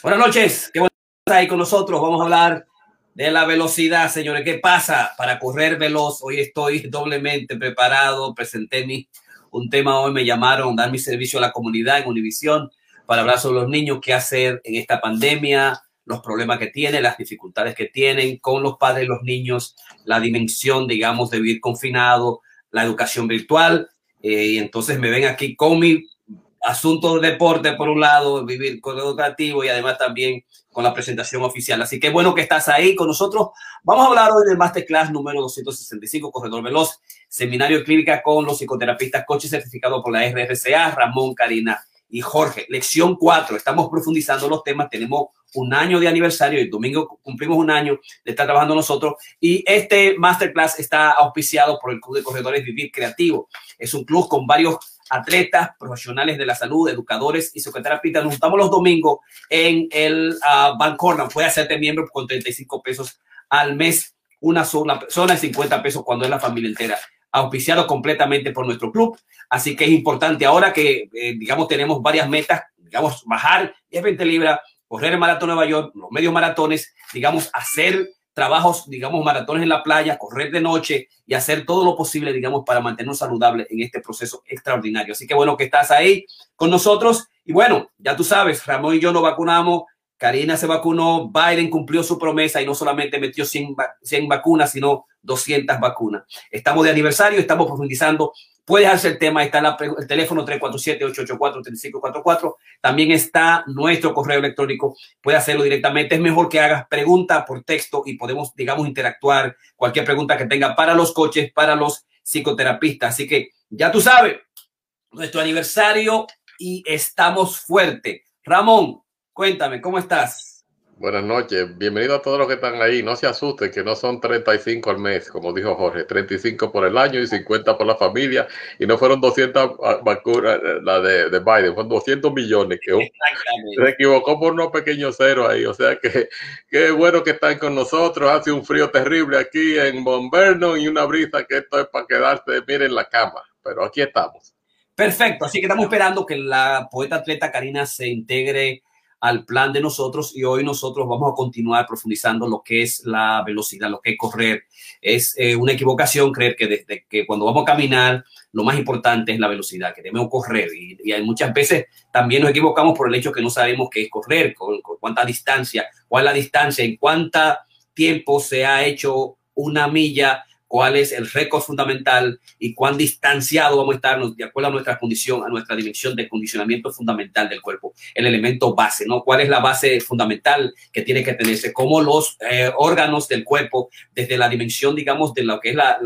Buenas noches, qué bueno estar ahí con nosotros. Vamos a hablar de la velocidad, señores. ¿Qué pasa para correr veloz? Hoy estoy doblemente preparado. Presenté mi, un tema hoy, me llamaron dar mi servicio a la comunidad en Univisión para hablar sobre los niños, qué hacer en esta pandemia, los problemas que tienen, las dificultades que tienen con los padres y los niños, la dimensión, digamos, de vivir confinado, la educación virtual. Eh, y entonces me ven aquí con mi asunto de deporte por un lado, vivir con educativo y además también con la presentación oficial. Así que bueno que estás ahí con nosotros. Vamos a hablar hoy del Masterclass número 265, Corredor Veloz, Seminario Clínica con los psicoterapistas coches certificados por la RRCA, Ramón, Karina y Jorge. Lección 4, estamos profundizando los temas, tenemos un año de aniversario, el domingo cumplimos un año de estar trabajando nosotros y este Masterclass está auspiciado por el Club de Corredores Vivir Creativo. Es un club con varios atletas, profesionales de la salud, educadores y psicoterapistas. Nos juntamos los domingos en el uh, Bancorna. Puede hacerte miembro con 35 pesos al mes, una sola persona y 50 pesos cuando es la familia entera. Auspiciado completamente por nuestro club. Así que es importante ahora que, eh, digamos, tenemos varias metas, digamos, bajar 10, 20 libras, correr el maratón Nueva York, los medios maratones, digamos, hacer trabajos, digamos, maratones en la playa, correr de noche y hacer todo lo posible, digamos, para mantenernos saludables en este proceso extraordinario. Así que bueno que estás ahí con nosotros. Y bueno, ya tú sabes, Ramón y yo nos vacunamos, Karina se vacunó, Biden cumplió su promesa y no solamente metió 100, 100 vacunas, sino 200 vacunas. Estamos de aniversario, estamos profundizando Puedes hacer el tema, está el teléfono 347-884-3544. También está nuestro correo electrónico. Puedes hacerlo directamente. Es mejor que hagas pregunta por texto y podemos, digamos, interactuar cualquier pregunta que tenga para los coches, para los psicoterapistas. Así que ya tú sabes, nuestro aniversario y estamos fuerte. Ramón, cuéntame, ¿cómo estás? Buenas noches, bienvenido a todos los que están ahí. No se asusten que no son 35 al mes, como dijo Jorge, 35 por el año y 50 por la familia. Y no fueron 200 vacunas, eh, la de, de, Biden, fueron 200 millones. Que se equivocó por unos pequeños ceros ahí. O sea que qué bueno que están con nosotros. Hace un frío terrible aquí en Monverno y una brisa que esto es para quedarse, miren, la cama. Pero aquí estamos. Perfecto, así que estamos esperando que la poeta atleta Karina se integre al plan de nosotros y hoy nosotros vamos a continuar profundizando lo que es la velocidad, lo que es correr. Es eh, una equivocación creer que desde que cuando vamos a caminar lo más importante es la velocidad, que debemos correr y, hay muchas veces también nos equivocamos por el hecho que no sabemos qué es correr, con, con cuánta distancia, cuál es la distancia, en cuánta tiempo se ha hecho una milla cuál es el récord fundamental y cuán distanciado vamos a estar de acuerdo a nuestra condición, a nuestra dimensión de condicionamiento fundamental del cuerpo, el elemento base, ¿no? ¿Cuál es la base fundamental que tiene que tenerse? Cómo los eh, órganos del cuerpo, desde la dimensión, digamos, de lo que es la,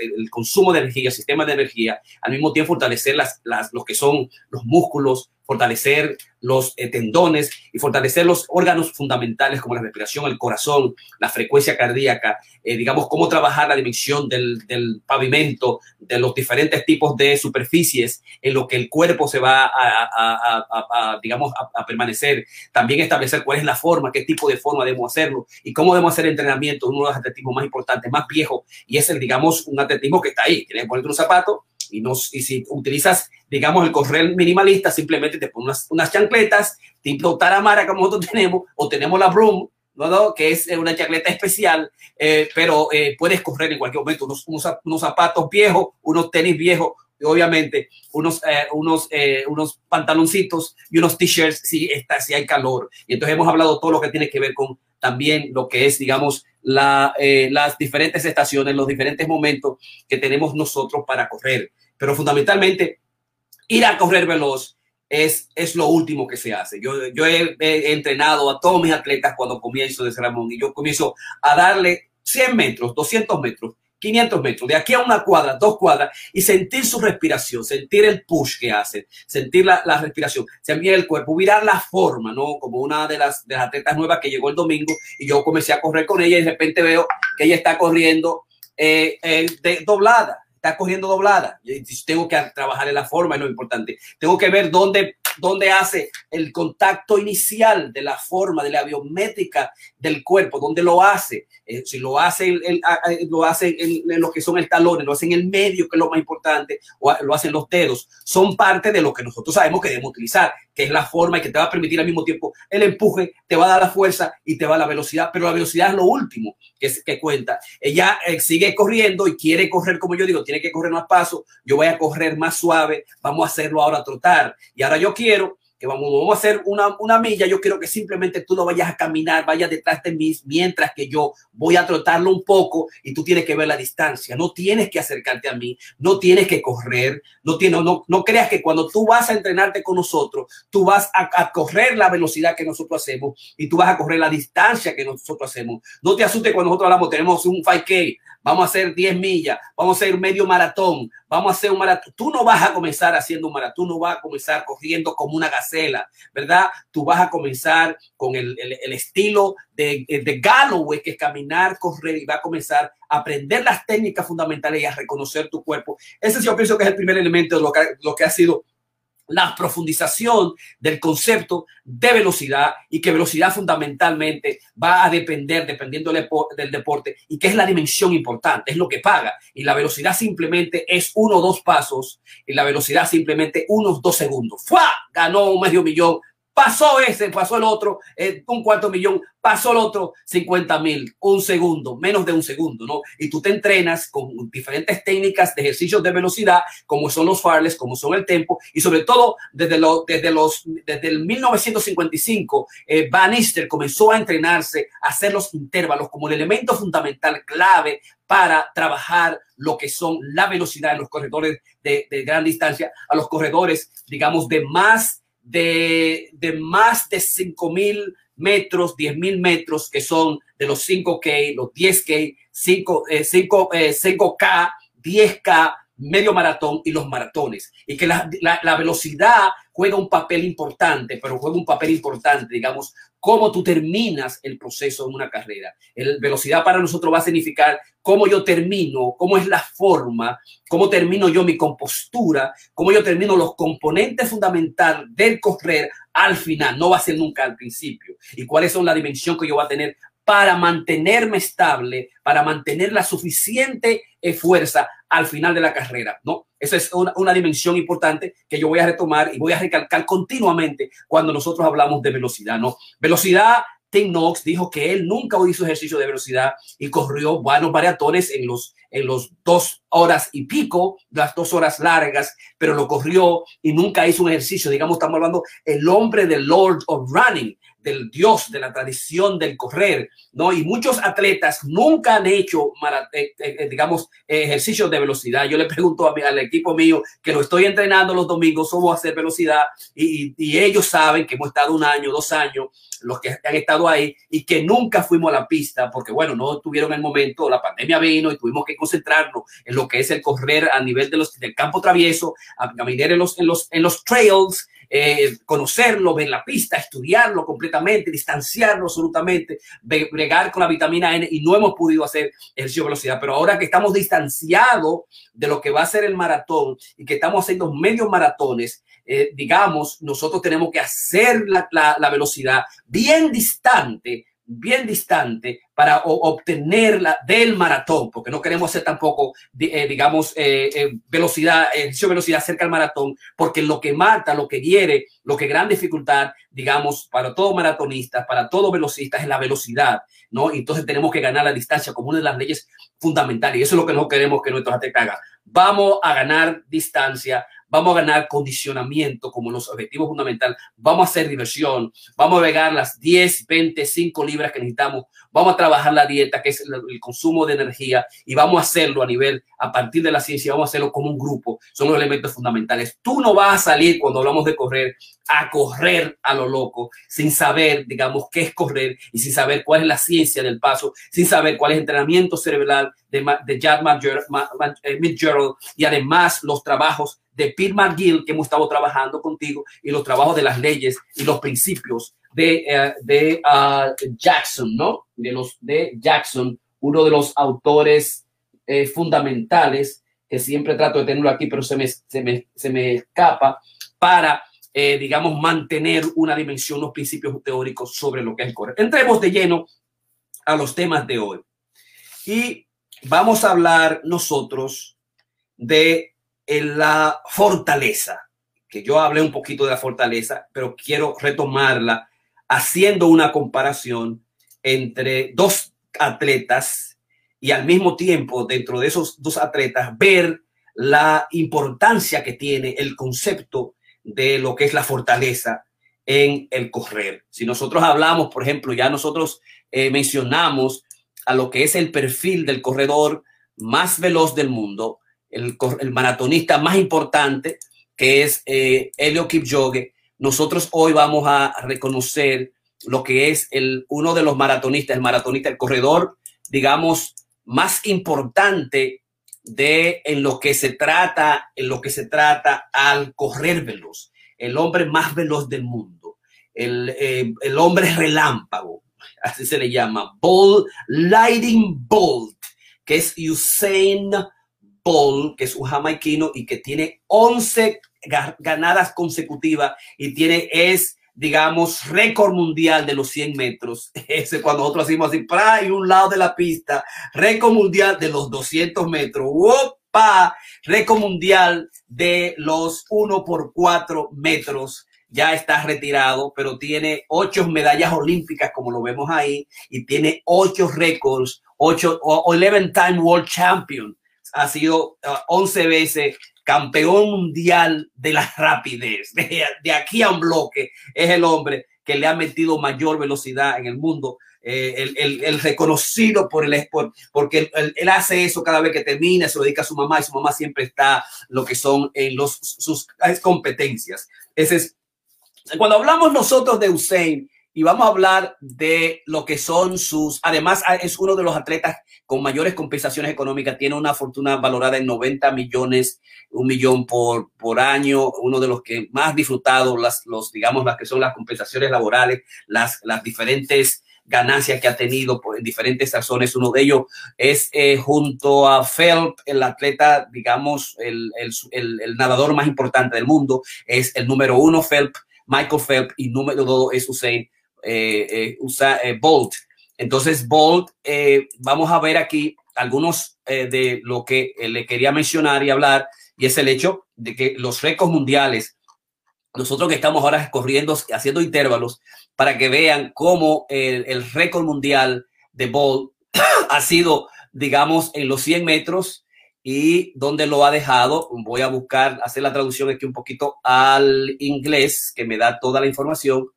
el consumo de energía, sistema de energía, al mismo tiempo fortalecer las, los que son los músculos, fortalecer los eh, tendones y fortalecer los órganos fundamentales como la respiración, el corazón, la frecuencia cardíaca, eh, digamos, cómo trabajar la dimensión del, del, pavimento, de los diferentes tipos de superficies en lo que el cuerpo se va a, a, a, a digamos, a, permanecer. También establecer cuál es la forma, qué tipo de forma debemos hacerlo y cómo debemos hacer entrenamiento, uno de los atletismos más importantes, más viejos, y es el, digamos, un atletismo que está ahí. Tienes que ponerte un zapato y, nos, y si utilizas, digamos, el correr minimalista, simplemente te pones unas, unas chancletas tipo taramara como nosotros tenemos, o tenemos la broom, ¿no? que es una chancleta especial, eh, pero eh, puedes correr en cualquier momento, unos, unos zapatos viejos, unos tenis viejos, obviamente unos, eh, unos, eh, unos pantaloncitos y unos t-shirts si, está, si hay calor. Y entonces hemos hablado todo lo que tiene que ver con también lo que es, digamos, la, eh, las diferentes estaciones, los diferentes momentos que tenemos nosotros para correr. Pero fundamentalmente, ir a correr veloz es, es lo último que se hace. Yo, yo he, entrenado a todos mis atletas cuando comienzo de Ramón y yo comienzo a darle 100 metros, 200 metros 500 metros, de aquí a una cuadra, dos cuadras, y sentir su respiración, sentir el push que hace, sentir la, la respiración, sentir el cuerpo, mirar la forma, ¿no? Como una de las, de atletas nuevas que llegó el domingo y yo comencé a correr con ella y de repente veo que ella está corriendo eh, eh, de, doblada, está corriendo doblada. Tengo que trabajar en la forma, es lo importante. Tengo que ver dónde dónde hace el contacto inicial de la forma, de la biométrica del cuerpo, dónde lo hace. Eh, si lo hace, lo hace en, lo que son el talón, lo hace en el medio, que es lo más importante, o lo hacen los dedos. Son parte de lo que nosotros sabemos que debemos utilizar, que es la forma y que te va a permitir al mismo tiempo el empuje, te va a dar la fuerza y te va a la velocidad, pero la velocidad es lo último que, que cuenta. Ella eh, sigue corriendo y quiere correr, como yo digo, tiene que correr más paso, yo voy a correr más suave, vamos a hacerlo ahora a trotar. Y ahora yo quiero que vamos, vamos a hacer una, una, milla, yo quiero que simplemente tú no vayas a caminar, vayas detrás de mí, mientras que yo voy a trotarlo un poco y tú tienes que ver la distancia, no tienes que acercarte a mí, no tienes que correr, no, tienes, no, no creas que cuando tú vas a entrenarte con nosotros, tú vas a, correr la velocidad que nosotros hacemos y tú vas a correr la distancia que nosotros hacemos. No te asustes cuando nosotros hablamos, tenemos un 5K, vamos a hacer 10 millas, vamos a hacer medio maratón, vamos a hacer un maratón. Tú no vas a comenzar haciendo un maratón, no vas a comenzar corriendo como una gacela, ¿verdad? Tú vas a comenzar con el, el, el estilo de, de, Galloway, que es caminar, correr y va a comenzar a aprender las técnicas fundamentales y a reconocer tu cuerpo. Ese yo pienso que es el primer elemento de lo que, lo que ha sido la profundización del concepto de velocidad y que velocidad fundamentalmente va a depender, dependiendo del deporte, y que es la dimensión importante, es lo que paga. Y la velocidad simplemente es uno o dos pasos, y la velocidad simplemente unos dos segundos. ¡Fua! Ganó medio millón pasó ese, pasó el otro, eh, un cuarto millón, pasó el otro, 50 mil, un segundo, menos de un segundo, ¿no? Y tú te entrenas con diferentes técnicas de ejercicios de velocidad, como son los farles, como son el tempo, y sobre todo desde, lo, desde, los, desde el 1955, eh, Van Easter comenzó a entrenarse, a hacer los intervalos como el elemento fundamental, clave para trabajar lo que son la velocidad en los corredores de, de gran distancia, a los corredores, digamos, de más de, de más de 5 mil metros, 10 mil metros, que son de los 5K, los 10K, 5, eh, 5, eh, 5K, 10K, medio maratón y los maratones. Y que la, la, velocidad juega un papel importante, pero juega un papel importante, digamos, cómo tú terminas el proceso en una carrera. El velocidad para nosotros va a significar cómo yo termino, cómo es la forma, cómo termino yo mi compostura, cómo yo termino los componentes fundamentales del correr al final. No va a ser nunca al principio. Y cuáles son la dimensión que yo voy a tener para mantenerme estable, para mantener la suficiente eh, fuerza al final de la carrera, ¿no? Esa es una, una, dimensión importante que yo voy a retomar y voy a recalcar continuamente cuando nosotros hablamos de velocidad, ¿no? Velocidad, Tim Knox dijo que él nunca hizo ejercicio de velocidad y corrió buenos maratones en los, en los dos horas y pico, las dos horas largas, pero lo corrió y nunca hizo un ejercicio. Digamos, estamos hablando el hombre del Lord of Running del Dios, de la tradición del correr, ¿no? Y muchos atletas nunca han hecho, eh, eh, eh, digamos, ejercicios de velocidad. Yo le pregunto a mi, al equipo mío que lo estoy entrenando los domingos, a hacer velocidad y, y, ellos saben que hemos estado un año, dos años, los que han estado ahí y que nunca fuimos a la pista porque, bueno, no tuvieron el momento, la pandemia vino y tuvimos que concentrarnos en lo que es el correr a nivel de los, del campo travieso, a caminar en los, en los, en los trails, eh, conocerlo, ver la pista, estudiarlo completamente, distanciarlo absolutamente, bregar con la vitamina N y no hemos podido hacer ejercicio de velocidad. Pero ahora que estamos distanciados de lo que va a ser el maratón y que estamos haciendo medios maratones, eh, digamos, nosotros tenemos que hacer la, la, la velocidad bien distante bien distante para obtener la del maratón, porque no queremos hacer tampoco, eh, digamos, eh, eh, velocidad, ejercicio velocidad cerca al maratón, porque lo que mata, lo que quiere, lo que gran dificultad, digamos, para todo maratonista, para todo velocista es la velocidad, ¿no? Entonces tenemos que ganar la distancia como una de las leyes fundamentales y eso es lo que no queremos que nuestros atletas hagan. Vamos a ganar distancia, vamos a ganar condicionamiento como los objetivos fundamentales, vamos a hacer diversión, vamos a pegar las 10, 20, 5 libras que necesitamos, vamos a trabajar la dieta, que es el, el, consumo de energía, y vamos a hacerlo a nivel, a partir de la ciencia, vamos a hacerlo como un grupo, son los elementos fundamentales. Tú no vas a salir cuando hablamos de correr a correr a lo loco, sin saber, digamos, qué es correr y sin saber cuál es la ciencia del paso, sin saber cuál es el entrenamiento cerebral de, de Jack Fitzgerald y además los trabajos de Pete McGill que hemos estado trabajando contigo y los trabajos de las leyes y los principios de, uh, de uh, Jackson, ¿no? De los de Jackson, uno de los autores eh, fundamentales que siempre trato de tenerlo aquí, pero se me, se me, se me escapa para eh, digamos, mantener una dimensión, unos principios teóricos sobre lo que es correr. Entremos de lleno a los temas de hoy. Y vamos a hablar nosotros de la fortaleza, que yo hablé un poquito de la fortaleza, pero quiero retomarla haciendo una comparación entre dos atletas y al mismo tiempo dentro de esos dos atletas ver la importancia que tiene el concepto de lo que es la fortaleza en el correr. Si nosotros hablamos, por ejemplo, ya nosotros eh, mencionamos a lo que es el perfil del corredor más veloz del mundo, el, maratonista más importante, que es eh, Elio Kipchoge. Nosotros hoy vamos a reconocer lo que es el, uno de los maratonistas, el maratonista, el corredor, digamos, más importante de en lo que se trata, en lo que se trata al correr veloz, el hombre más veloz del mundo, el, eh, el hombre relámpago, así se le llama, Bolt, Lighting Bolt, que es Usain Bolt, que es un jamaiquino y que tiene 11 ganadas consecutivas y tiene, es digamos, récord mundial de los 100 metros. Ese cuando nosotros hacemos así, para y un lado de la pista, récord mundial de los 200 metros. ¡Opa! Récord mundial de los 1 por 4 metros. Ya está retirado, pero tiene ocho medallas olímpicas, como lo vemos ahí, y tiene ocho récords, ocho, 11 time world champion. Ha sido 11 uh, veces campeón mundial de la rapidez. De, aquí a un bloque es el hombre que le ha metido mayor velocidad en el mundo. Eh, el, reconocido por el por, porque él, hace eso cada vez que termina, se lo dedica a su mamá y su mamá siempre está lo que son en los, sus competencias. Ese es, cuando hablamos nosotros de Usain, y vamos a hablar de lo que son sus, además ah, es uno de los atletas con mayores compensaciones económicas, tiene una fortuna valorada en 90 millones, un millón por, por año, uno de los que más disfrutado, las, los, digamos, las que son las compensaciones laborales, las, las diferentes ganancias que ha tenido en diferentes razones. Uno de ellos es eh, junto a Phelps, el atleta, digamos, el, el, el, nadador más importante del mundo, es el número uno Phelps, Michael Phelps, y número dos es Usain eh, eh, usa eh, Bolt. Entonces, Bolt, vamos a ver aquí algunos de lo que le quería mencionar y hablar, y es el hecho de que los récords mundiales, nosotros que estamos ahora corriendo, haciendo intervalos, para que vean cómo el, el récord mundial de Bolt ha sido, digamos, en los 100 metros y dónde lo ha dejado. Voy a buscar, hacer la traducción aquí un poquito al inglés, que me da toda la información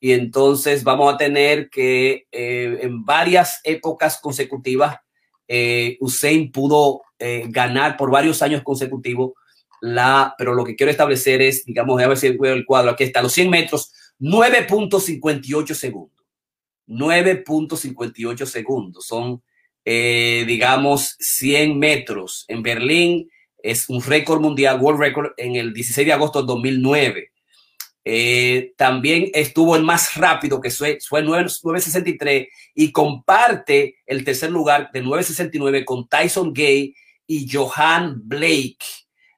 y entonces vamos a tener que eh, en varias épocas consecutivas eh, Usain pudo eh, ganar por varios años consecutivos la, pero lo que quiero establecer es, digamos, a ver si veo el cuadro, aquí está, los 100 metros, 9.58 segundos. 9.58 segundos. Son, digamos, 100 metros. En Berlín es un récord mundial, World Record, en el 16 de agosto de 2009. Eh, también estuvo el más rápido, que fue, fue 9.63, y comparte el tercer lugar de 9.69 con Tyson Gay y Johan Blake,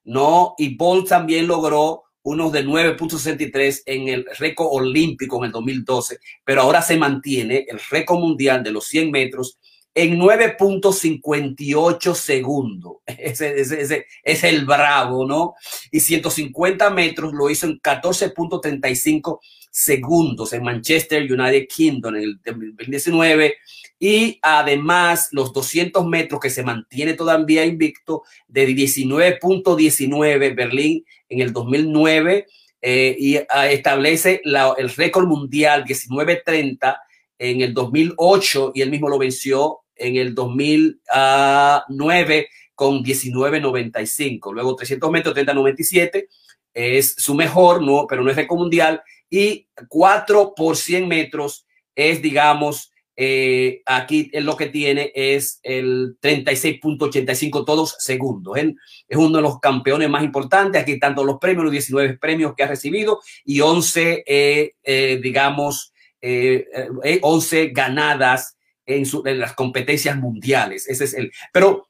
¿no? Y Bolt también logró unos de 9.63 en el récord olímpico en el 2012, pero ahora se mantiene el récord mundial de los 100 metros en 9.58 segundos. Ese, ese, es el bravo, ¿no? Y 150 metros lo hizo en 14.35 segundos en Manchester United Kingdom en el 2019. Y además los 200 metros que se mantiene todavía invicto de 19.19 Berlín en el 2009 eh, y ah, establece el récord mundial 19.30 en el 2008 y él mismo lo venció en el 2009 con 19.95. Luego 300 metros, 30.97 es su mejor, no, pero no es récord mundial. Y 4 por 100 metros es, digamos, eh, aquí lo que tiene es el 36.85 todos segundos. Él es uno de los campeones más importantes. Aquí tanto los premios, los 19 premios que ha recibido y 11, eh, eh, digamos, 11 ganadas en, las competencias mundiales. Ese es. Pero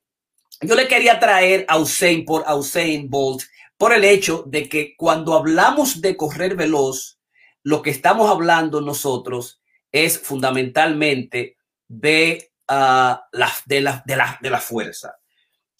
yo le quería traer a Usain por Usain Bolt por el hecho de que cuando hablamos de correr veloz, lo que estamos hablando nosotros es fundamentalmente de, uh, la, de, la, de, la, de la fuerza.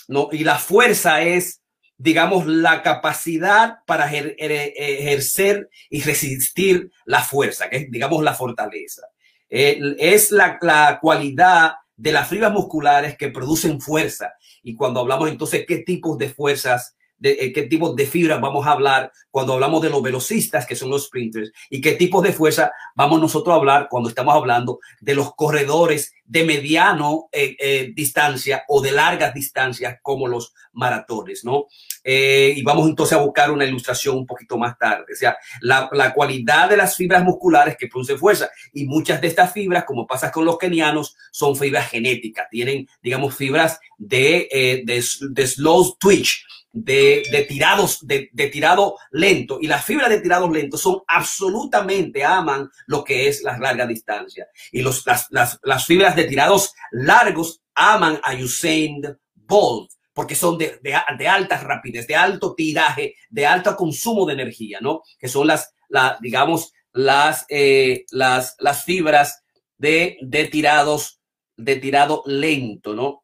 ¿no? Y la fuerza es, digamos, la capacidad para ejercer y resistir la fuerza, que es, digamos, la fortaleza. Eh, es la, la cualidad de las fibras musculares que producen fuerza. Y cuando hablamos entonces qué tipos de fuerzas de eh, qué tipo de fibras vamos a hablar cuando hablamos de los velocistas, que son los sprinters, y qué tipos de fuerza vamos nosotros a hablar cuando estamos hablando de los corredores de mediano eh, eh, distancia o de largas distancias como los maratones, ¿no? y vamos entonces a buscar una ilustración un poquito más tarde. O sea, la, la, cualidad de las fibras musculares que producen fuerza y muchas de estas fibras, como pasa con los kenianos, son fibras genéticas, tienen, digamos, fibras de, de, de slow twitch, de, tirados, de, tirado lento. Y las fibras de tirados lentos son absolutamente aman lo que es la larga distancia. Y los, las, fibras de tirados largos aman a Usain Bolt porque son de, de, alta rapidez, de alto tiraje, de alto consumo de energía, ¿no? Que son las, la, digamos, las, eh, las, las fibras de, de tirados, de tirado lento, ¿no?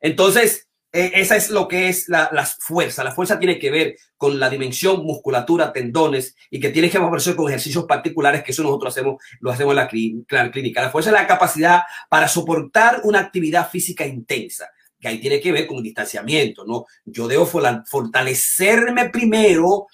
Entonces, esa es lo que es la, fuerza. La fuerza tiene que ver con la dimensión, musculatura, tendones y que tiene que favorecer con ejercicios particulares que eso nosotros hacemos, lo hacemos en la, clínica. La fuerza es la capacidad para soportar una actividad física intensa que ahí tiene que ver con distanciamiento, ¿no? Yo debo fortalecerme primero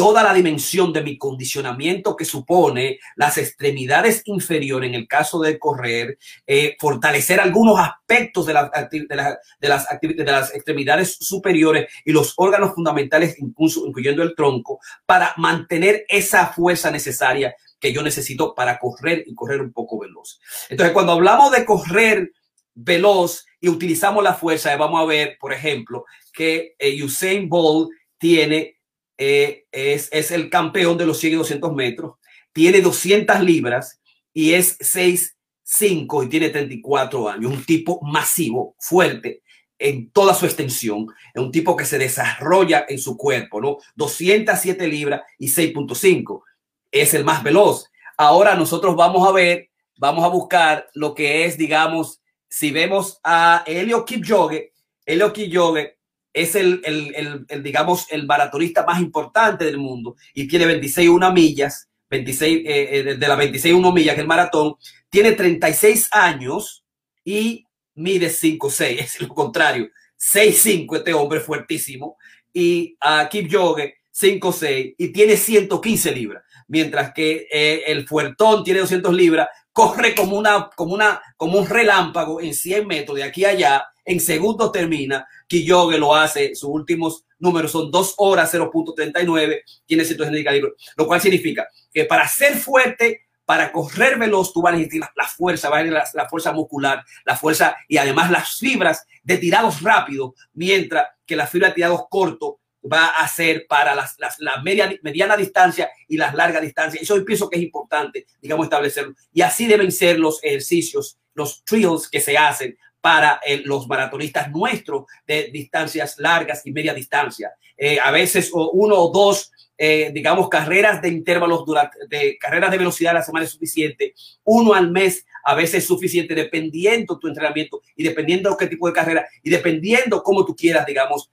toda la dimensión de mi condicionamiento que supone las extremidades inferiores, en el caso de correr, eh, fortalecer algunos aspectos de, la, de, de, las de las extremidades superiores y los órganos fundamentales, incluso incluyendo el tronco, para mantener esa fuerza necesaria que yo necesito para correr y correr un poco veloz. Entonces, cuando hablamos de correr veloz y utilizamos la fuerza, vamos a ver, por ejemplo, que eh, Usain Bolt tiene eh, es, es, el campeón de los 100 y 200 metros, tiene 200 libras y es 6'5 y tiene 34 años. Un tipo masivo, fuerte en toda su extensión. Es un tipo que se desarrolla en su cuerpo, ¿no? 207 libras y 6.5. Es el más veloz. Ahora nosotros vamos a ver, vamos a buscar lo que es, digamos, si vemos a Helio Kipchoge, Helio Kipchoge es el, el, el, digamos, el maratonista más importante del mundo y tiene 26 una millas, 26, eh, eh, de las 26 1 millas que el maratón, tiene 36 años y mide 5'6, es lo contrario, 6'5 este hombre fuertísimo y a Kipchoge 5'6 y tiene 115 libras, mientras que eh, el fuertón tiene 200 libras, corre como una, como una, como un relámpago en 100 metros de aquí a allá, en segundos termina, Kiyoge lo hace, sus últimos números son 2 horas 0.39, tiene 160 libros, lo cual significa que para ser fuerte, para correr veloz, tú vas a necesitar la, fuerza, va a la, la, fuerza muscular, la fuerza y además las fibras de tirados rápidos, mientras que la fibra de tirados cortos va a ser para las, las, la media, mediana distancia y las largas distancias. Eso yo pienso que es importante, digamos, establecerlo. Y así deben ser los ejercicios, los trials que se hacen para eh, los maratonistas nuestros de distancias largas y media distancia. Eh, a veces uno o dos, eh, digamos, carreras de intervalos durante, de carreras de velocidad a la semana es suficiente. Uno al mes a veces es suficiente dependiendo tu entrenamiento y dependiendo qué tipo de carrera y dependiendo cómo tú quieras, digamos,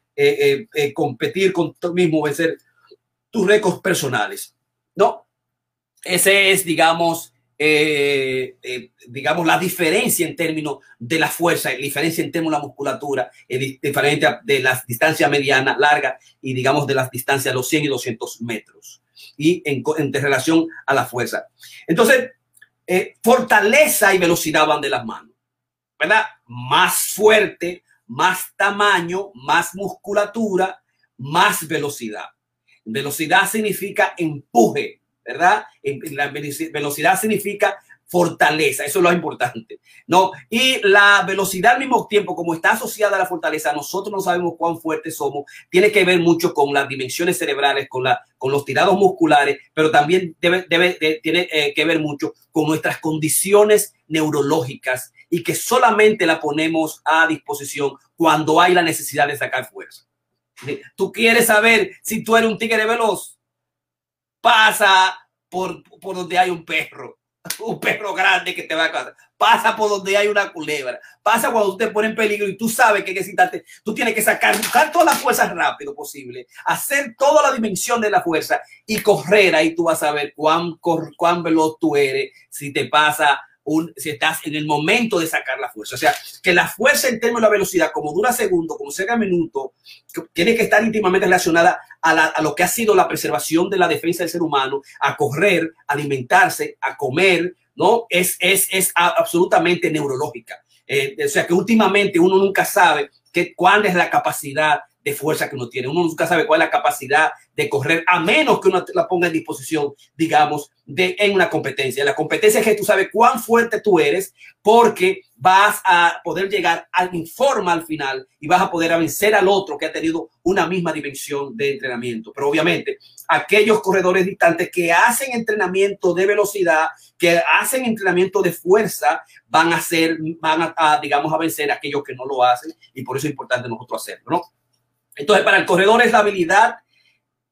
competir con tú mismo, vencer tus récords personales. No, ese es, digamos, eh, eh, digamos, la diferencia en términos de la fuerza, la diferencia en términos de la musculatura, eh, diferente de las distancias medianas, largas y, digamos, de las distancias de los 100 y 200 metros y en, en relación a la fuerza. Entonces, fortaleza y velocidad van de las manos, ¿verdad? Más fuerte, más tamaño, más musculatura, más velocidad. Velocidad significa empuje, ¿verdad? La velocidad significa fortaleza, eso es lo importante, ¿no? Y la velocidad al mismo tiempo, como está asociada a la fortaleza, nosotros no sabemos cuán fuertes somos, tiene que ver mucho con las dimensiones cerebrales, con, la, con los tirados musculares, pero también debe, debe tiene eh, que ver mucho con nuestras condiciones neurológicas y que solamente la ponemos a disposición cuando hay la necesidad de sacar fuerza. Tú quieres saber si tú eres un tigre veloz. Pasa por, por donde hay un perro, un perro grande que te va a casar. Pasa por donde hay una culebra. Pasa cuando tú te pones en peligro y tú sabes que necesitarte, tú tienes que sacar, buscar todas las fuerzas rápido posible, hacer toda la dimensión de la fuerza y correr. Ahí tú vas a ver cuán, cuán veloz tú eres si te pasa si estás en el momento de sacar la fuerza. O sea, que la fuerza en términos de la velocidad, como dura segundo, como cerca minuto, tiene que estar íntimamente relacionada a, lo que ha sido la preservación de la defensa del ser humano, a correr, a alimentarse, a comer, ¿no? Es, es, es absolutamente neurológica. Eh, o sea, que últimamente uno nunca sabe que, cuál es la capacidad de fuerza que uno tiene. Uno nunca sabe cuál es la capacidad de correr, a menos que uno la ponga en disposición, digamos, de, en una competencia. La competencia es que tú sabes cuán fuerte tú eres porque vas a poder llegar al informe al final y vas a poder vencer al otro que ha tenido una misma dimensión de entrenamiento. Pero obviamente, aquellos corredores distantes que hacen entrenamiento de velocidad, que hacen entrenamiento de fuerza, van a ser, van a digamos, a vencer a aquellos que no lo hacen y por eso es importante nosotros hacerlo, ¿no? Entonces, para el corredor es la habilidad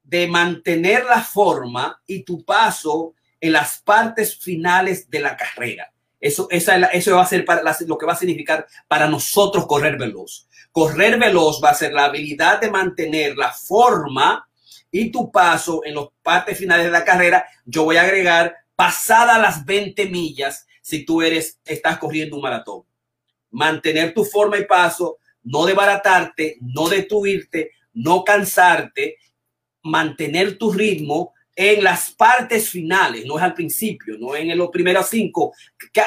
de mantener la forma y tu paso en las partes finales de la carrera. Eso, esa, eso va a ser para lo que va a significar para nosotros correr veloz. Correr veloz va a ser la habilidad de mantener la forma y tu paso en las partes finales de la carrera. Yo voy a agregar pasada las 20 millas si tú eres, estás corriendo un maratón. Mantener tu forma y paso no debaratarte, no destruirte, no cansarte, mantener tu ritmo en las partes finales, no es al principio, no en los primeros cinco,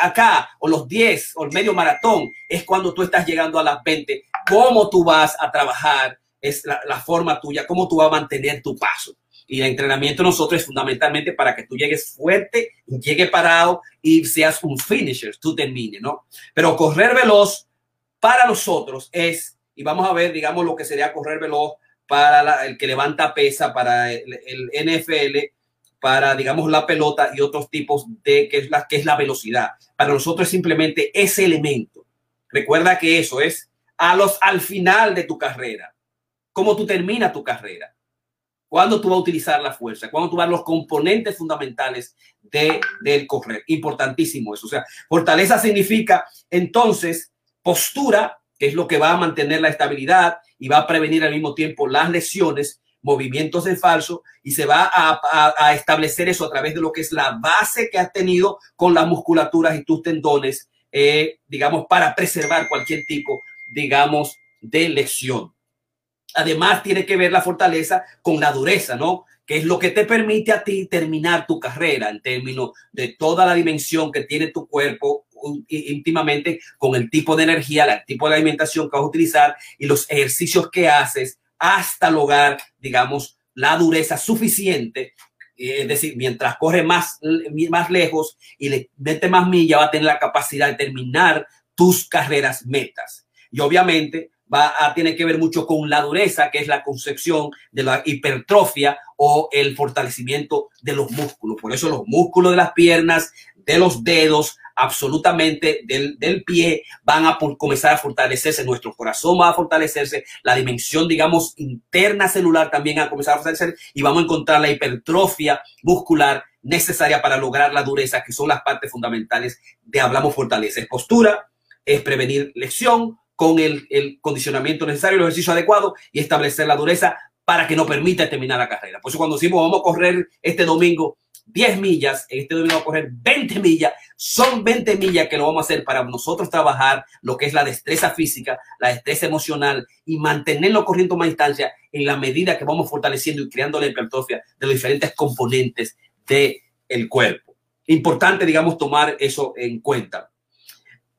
acá, o los diez, o el medio maratón, es cuando tú estás llegando a las 20, cómo tú vas a trabajar, es la, forma tuya, cómo tú vas a mantener tu paso. Y el entrenamiento nosotros es fundamentalmente para que tú llegues fuerte, llegue parado y seas un finisher, tú termines, ¿no? Pero correr veloz para nosotros es, y vamos a ver, digamos, lo que sería correr veloz para el que levanta pesa, para el, NFL, para, digamos, la pelota y otros tipos de, que es, la, que es la velocidad. Para nosotros es simplemente ese elemento. Recuerda que eso es a los, al final de tu carrera. Cómo tú terminas tu carrera. Cuándo tú vas a utilizar la fuerza. Cuándo tú vas a los componentes fundamentales de, del correr. Importantísimo eso. O sea, fortaleza significa entonces postura, que es lo que va a mantener la estabilidad y va a prevenir al mismo tiempo las lesiones, movimientos en falso y se va a, establecer eso a través de lo que es la base que has tenido con las musculaturas y tus tendones, eh, digamos, para preservar cualquier tipo, digamos, de lesión. Además, tiene que ver la fortaleza con la dureza, ¿no? Que es lo que te permite a ti terminar tu carrera en términos de toda la dimensión que tiene tu cuerpo íntimamente con el tipo de energía, el tipo de alimentación que vas a utilizar y los ejercicios que haces hasta lograr, digamos, la dureza suficiente. Es decir, mientras corre más, más lejos y le mete más milla, va a tener la capacidad de terminar tus carreras metas. Y obviamente va a tener que ver mucho con la dureza, que es la concepción de la hipertrofia o el fortalecimiento de los músculos. Por eso los músculos de las piernas, de los dedos, absolutamente del, del pie van a comenzar a fortalecerse, nuestro corazón va a fortalecerse, la dimensión, digamos, interna celular también va a comenzar a fortalecerse y vamos a encontrar la hipertrofia muscular necesaria para lograr la dureza, que son las partes fundamentales de hablamos fortaleza. Es postura, es prevenir lesión con el, el condicionamiento necesario, el ejercicio adecuado y establecer la dureza para que nos permita terminar la carrera. Por eso cuando decimos vamos a correr este domingo 10 millas, este domingo vamos a correr 20 millas, son 20 millas que lo vamos a hacer para nosotros trabajar lo que es la destreza física, la destreza emocional y mantenerlo corriendo más distancia en la medida que vamos fortaleciendo y creando la hipertrofia de los diferentes componentes del el cuerpo. Importante, digamos, tomar eso en cuenta.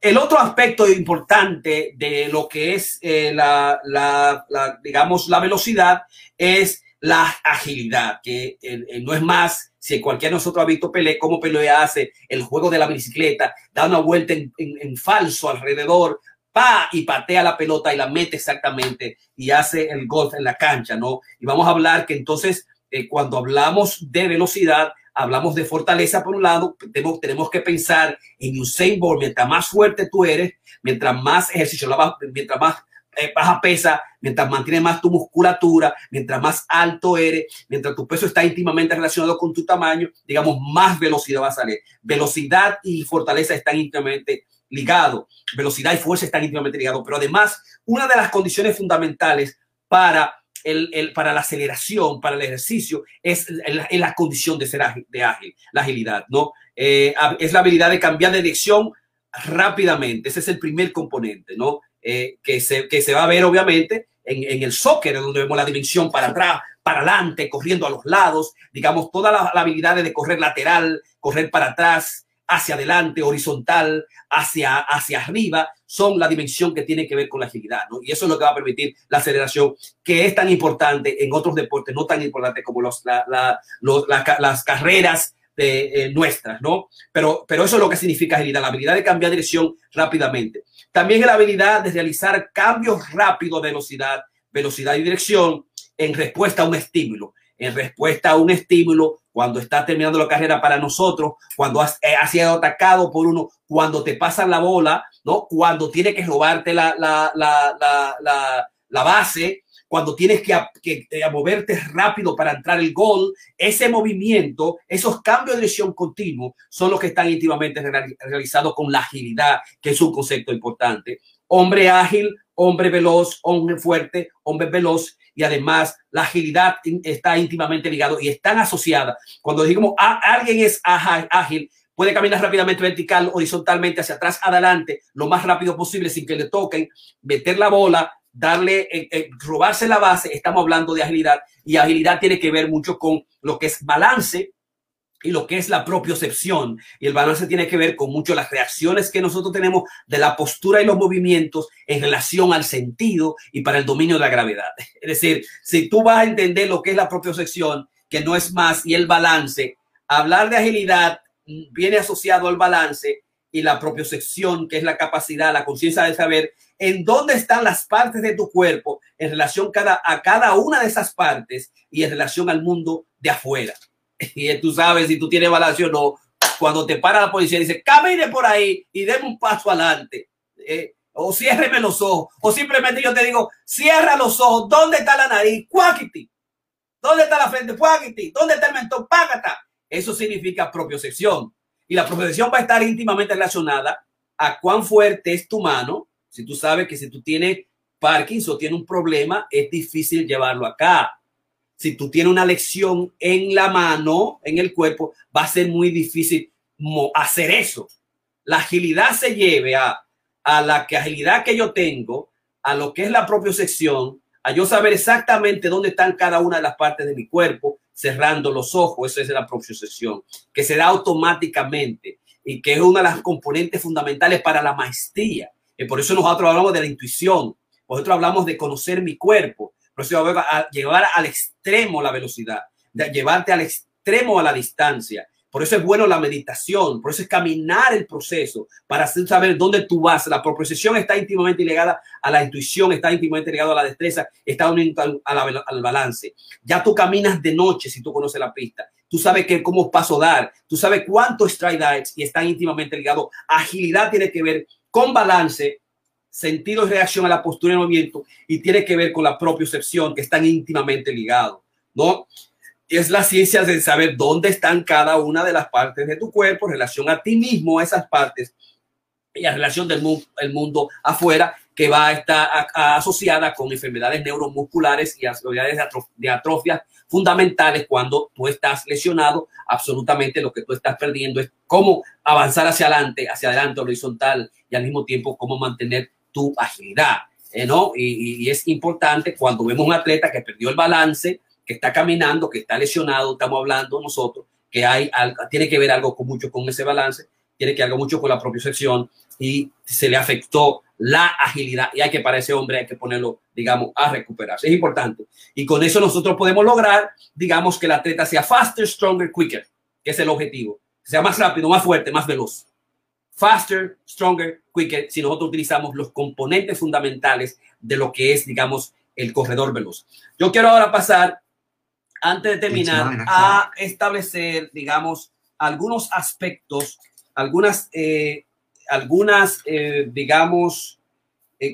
El otro aspecto importante de lo que es eh, la, la, digamos, la velocidad es la agilidad, que eh, eh, no es más si cualquiera de nosotros ha visto Pelé, cómo Pelé hace el juego de la bicicleta, da una vuelta en, falso alrededor, pa, y patea la pelota y la mete exactamente y hace el golf en la cancha, ¿no? Y vamos a hablar que entonces, eh, cuando hablamos de velocidad, hablamos de fortaleza por un lado, tenemos, tenemos que pensar en Usain Bolt, mientras más fuerte tú eres, mientras más ejercicio, mientras más eh, baja pesa, mientras mantienes más tu musculatura, mientras más alto eres, mientras tu peso está íntimamente relacionado con tu tamaño, digamos, más velocidad va a salir. Velocidad y fortaleza están íntimamente ligados. Velocidad y fuerza están íntimamente ligados. Pero además, una de las condiciones fundamentales para el, para la aceleración, para el ejercicio, es, la condición de ser ágil, de ágil, la agilidad, ¿no? Eh, es la habilidad de cambiar de dirección rápidamente. Ese es el primer componente, ¿no? Eh, que, se, que se va a ver obviamente en, en, el soccer, donde vemos la dimensión para atrás, para adelante, corriendo a los lados, digamos, toda la, la habilidad de correr lateral, correr para atrás, hacia adelante, horizontal, hacia, hacia arriba, son la dimensión que tiene que ver con la agilidad, ¿no? Y eso es lo que va a permitir la aceleración, que es tan importante en otros deportes, no tan importante como los, la, la, los, las carreras de, eh, nuestras, ¿no? Pero, pero eso es lo que significa agilidad, la habilidad de cambiar dirección rápidamente. También la habilidad de realizar cambios rápidos de velocidad, velocidad y dirección en respuesta a un estímulo en respuesta a un estímulo, cuando está terminando la carrera para nosotros, cuando has, eh, sido atacado por uno, cuando te pasan la bola, ¿no? Cuando tiene que robarte la, la, la, la base, cuando tienes que, eh, moverte rápido para entrar el gol, ese movimiento, esos cambios de dirección continuo son los que están íntimamente realizados con la agilidad, que es un concepto importante. Hombre ágil, hombre veloz, hombre fuerte, hombre veloz y además la agilidad está íntimamente ligado y están asociadas. Cuando decimos a, alguien es ágil, puede caminar rápidamente vertical, horizontalmente, hacia atrás, adelante, lo más rápido posible sin que le toquen, meter la bola, darle, eh, eh, robarse la base, estamos hablando de agilidad y agilidad tiene que ver mucho con lo que es balance, y lo que es la propiocepción. Y el balance tiene que ver con mucho las reacciones que nosotros tenemos de la postura y los movimientos en relación al sentido y para el dominio de la gravedad. Es decir, si tú vas a entender lo que es la propiocepción, que no es más, y el balance, hablar de agilidad viene asociado al balance y la propiocepción, que es la capacidad, la conciencia de saber en dónde están las partes de tu cuerpo en relación cada, a cada una de esas partes y en relación al mundo de afuera. y tú sabes si tú tienes balance o no. Cuando te para la policía, dice, camine por ahí y deme un paso adelante. Eh, o ciérreme los ojos. O simplemente yo te digo, cierra los ojos. ¿Dónde está la nariz? Cuáquiti. ¿Dónde está la frente? Cuáquiti. ¿Dónde está el mentón? Págata. Eso significa propiocepción. Y la propiocepción va a estar íntimamente relacionada a cuán fuerte es tu mano. Si tú sabes que si tú tienes Parkinson tienes un problema, es difícil llevarlo acá si tú tienes una lección en la mano, en el cuerpo, va a ser muy difícil hacer eso. La agilidad se lleve a, a la que agilidad que yo tengo, a lo que es la propia sección, a yo saber exactamente dónde están cada una de las partes de mi cuerpo, cerrando los ojos, eso es la propia sección, que se da automáticamente y que es una de las componentes fundamentales para la maestría. Y por eso nosotros hablamos de la intuición, nosotros hablamos de conocer mi cuerpo, por eso a llevar al extremo la velocidad, de llevarte al extremo a la distancia. Por eso es bueno la meditación, por eso es caminar el proceso para saber dónde tú vas. La proposición está íntimamente ligada a la intuición, está íntimamente ligada a la destreza, está unido al balance. Ya tú caminas de noche si tú conoces la pista. Tú sabes que cómo paso dar, tú sabes cuánto stride y está íntimamente ligado. Agilidad tiene que ver con balance, sentido y reacción a la postura y movimiento y tiene que ver con la propiocepción que están íntimamente ligados, ¿no? Es la ciencia de saber dónde están cada una de las partes de tu cuerpo en relación a ti mismo, a esas partes y a relación del mundo, el mundo afuera que va a estar asociada con enfermedades neuromusculares y actividades de atrofias fundamentales cuando tú estás lesionado. Absolutamente lo que tú estás perdiendo es cómo avanzar hacia adelante, hacia adelante horizontal y al mismo tiempo cómo mantener tu agilidad. Eh, ¿no? Y, y, es importante cuando vemos un atleta que perdió el balance, que está caminando, que está lesionado, estamos hablando nosotros, que hay, tiene que ver algo con mucho con ese balance, tiene que ver algo mucho con la propia sección y se le afectó la agilidad y hay que para ese hombre hay que ponerlo, digamos, a recuperarse. Es importante. Y con eso nosotros podemos lograr, digamos, que el atleta sea faster, stronger, quicker, que es el objetivo. sea más rápido, más fuerte, más veloz faster, stronger, quicker, si nosotros utilizamos los componentes fundamentales de lo que es, digamos, el corredor veloz. Yo quiero ahora pasar, antes de terminar, a establecer, digamos, algunos aspectos, algunas, eh, algunas, eh, digamos,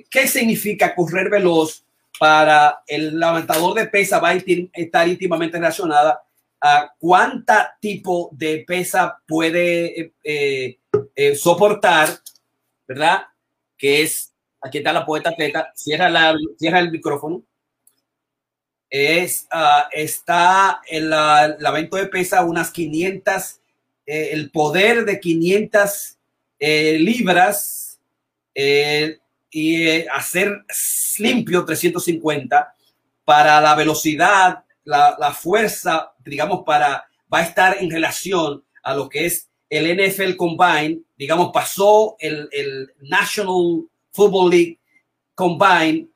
¿Qué significa correr veloz? Para el levantador de pesa va a estar íntimamente relacionada a cuánta tipo de pesa puede soportar, ¿verdad? Que es, aquí está la poeta atleta, cierra, la, cierra el micrófono es, uh, está el, uh, evento de pesa unas 500, eh, el poder de 500 eh, libras eh, y hacer limpio 350 para la velocidad, la, la, fuerza, digamos, para, va a estar en relación a lo que es el NFL Combine, digamos, pasó el, el National Football League Combine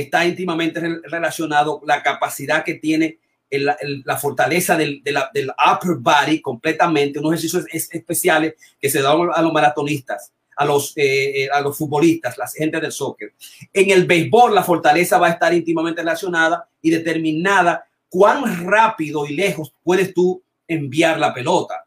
está íntimamente relacionado la capacidad que tiene la fortaleza del, upper body completamente, unos ejercicios especiales que se dan a los maratonistas, a los, eh, eh, a los futbolistas, las gente del soccer. En el béisbol, la fortaleza va a estar íntimamente relacionada y determinada cuán rápido y lejos puedes tú enviar la pelota,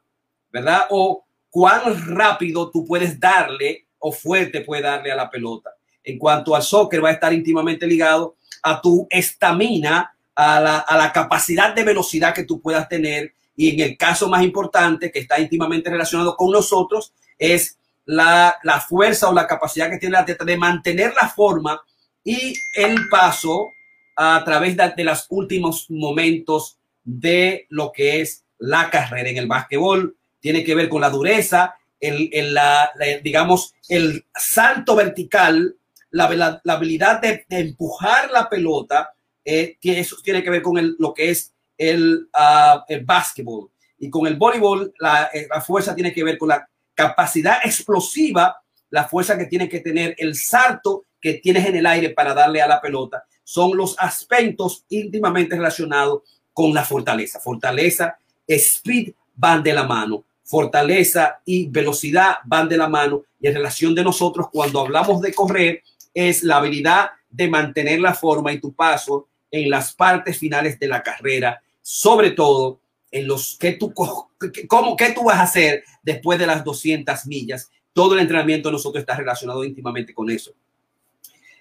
¿verdad? O cuán rápido tú puedes darle o fuerte puedes darle a la pelota en cuanto al soccer va a estar íntimamente ligado a tu estamina, a la, a la capacidad de velocidad que tú puedas tener y en el caso más importante que está íntimamente relacionado con nosotros es la, la fuerza o la capacidad que tiene la atleta de mantener la forma y el paso a través de, de los últimos momentos de lo que es la carrera en el básquetbol. Tiene que ver con la dureza, el, el la, digamos, el salto vertical la, habilidad de, empujar la pelota, eh, que eso tiene que ver con lo que es el, uh, el básquetbol. Y con el voleibol, la, eh, la, fuerza tiene que ver con la capacidad explosiva, la fuerza que tiene que tener, el salto que tienes en el aire para darle a la pelota. Son los aspectos íntimamente relacionados con la fortaleza. Fortaleza, speed van de la mano. Fortaleza y velocidad van de la mano. Y en relación de nosotros, cuando hablamos de correr, es la habilidad de mantener la forma y tu paso en las partes finales de la carrera, sobre todo en los que tú, cómo, qué tú vas a hacer después de las 200 millas. Todo el entrenamiento nosotros está relacionado íntimamente con eso.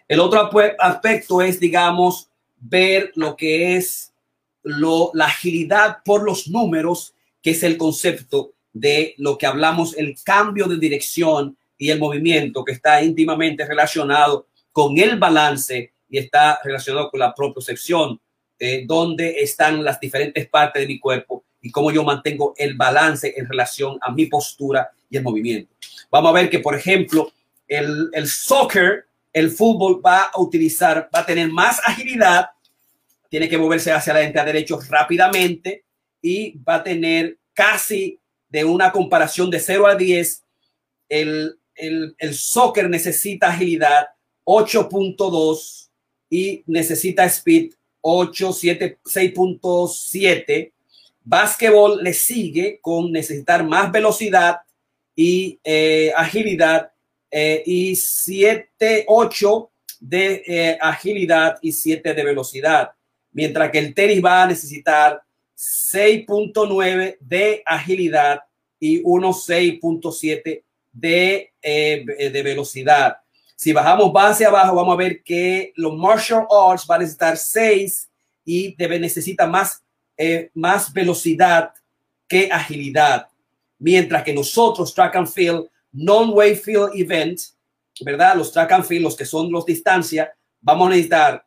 El otro aspecto es, digamos, ver lo que es lo, la agilidad por los números, que es el concepto de lo que hablamos, el cambio de dirección y el movimiento que está íntimamente relacionado con el balance y está relacionado con la propiocepción, eh, donde están las diferentes partes de mi cuerpo y cómo yo mantengo el balance en relación a mi postura y el movimiento. Vamos a ver que, por ejemplo, el, el soccer, el fútbol va a utilizar, va a tener más agilidad, tiene que moverse hacia la a derecho rápidamente y va a tener casi de una comparación de 0 a 10 el, el, el soccer necesita agilidad 8.2 y necesita speed 8, 7, 6.7. Básquetbol le sigue con necesitar más velocidad y eh, agilidad eh, y 7, 8 de eh, agilidad y 7 de velocidad. Mientras que el tenis va a necesitar 6.9 de agilidad y 1.6.7 de, eh, de velocidad. Si bajamos base abajo, vamos a ver que los martial arts van a necesitar 6 y debe necesita más, eh, más velocidad que agilidad. Mientras que nosotros, track and field, non-way field event, ¿verdad? Los track and field, los que son los distancia, vamos a necesitar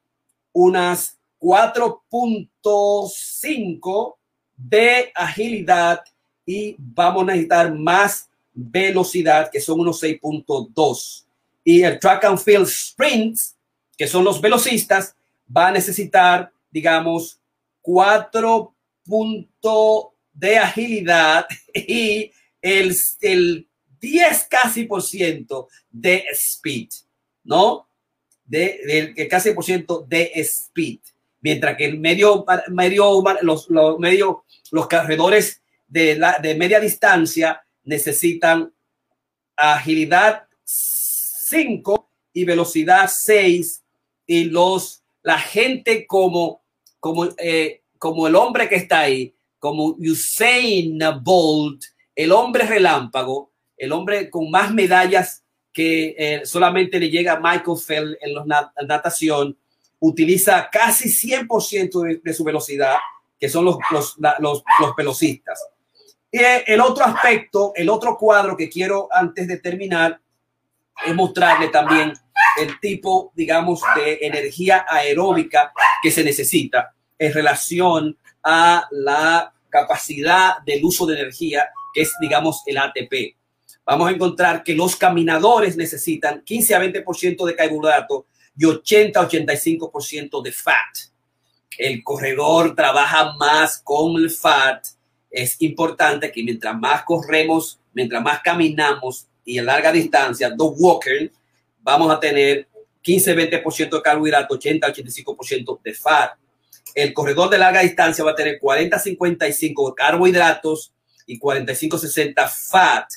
unas 4.5 de agilidad y vamos a necesitar más velocidad, que son unos 6.2. Y el track and field sprints, que son los velocistas, va a necesitar, digamos, 4 puntos de agilidad y el, el 10 casi por ciento de speed, ¿no? De, de, casi por ciento de speed. Mientras que el medio, medio los, los, medio, los corredores de, la, de media distancia necesitan agilidad 5 y velocidad 6 y los la gente como como eh, como el hombre que está ahí como Usain Bolt el hombre relámpago el hombre con más medallas que eh, solamente le llega a Michael Fell en la natación, utiliza casi 100% de, de, su velocidad, que son los, los, los, los velocistas. Y el otro aspecto, el otro cuadro que quiero antes de terminar, es mostrarle también el tipo, digamos, de energía aeróbica que se necesita en relación a la capacidad del uso de energía, que es, digamos, el ATP. Vamos a encontrar que los caminadores necesitan 15 a 20% de carbohidrato y 80 a 85% de fat. El corredor trabaja más con el fat. Es importante que mientras más corremos, mientras más caminamos y a larga distancia, dos walker, vamos a tener 15-20% de carbohidrato, 80-85% de fat. El corredor de larga distancia va a tener 40-55 carbohidratos y 45-60 fat.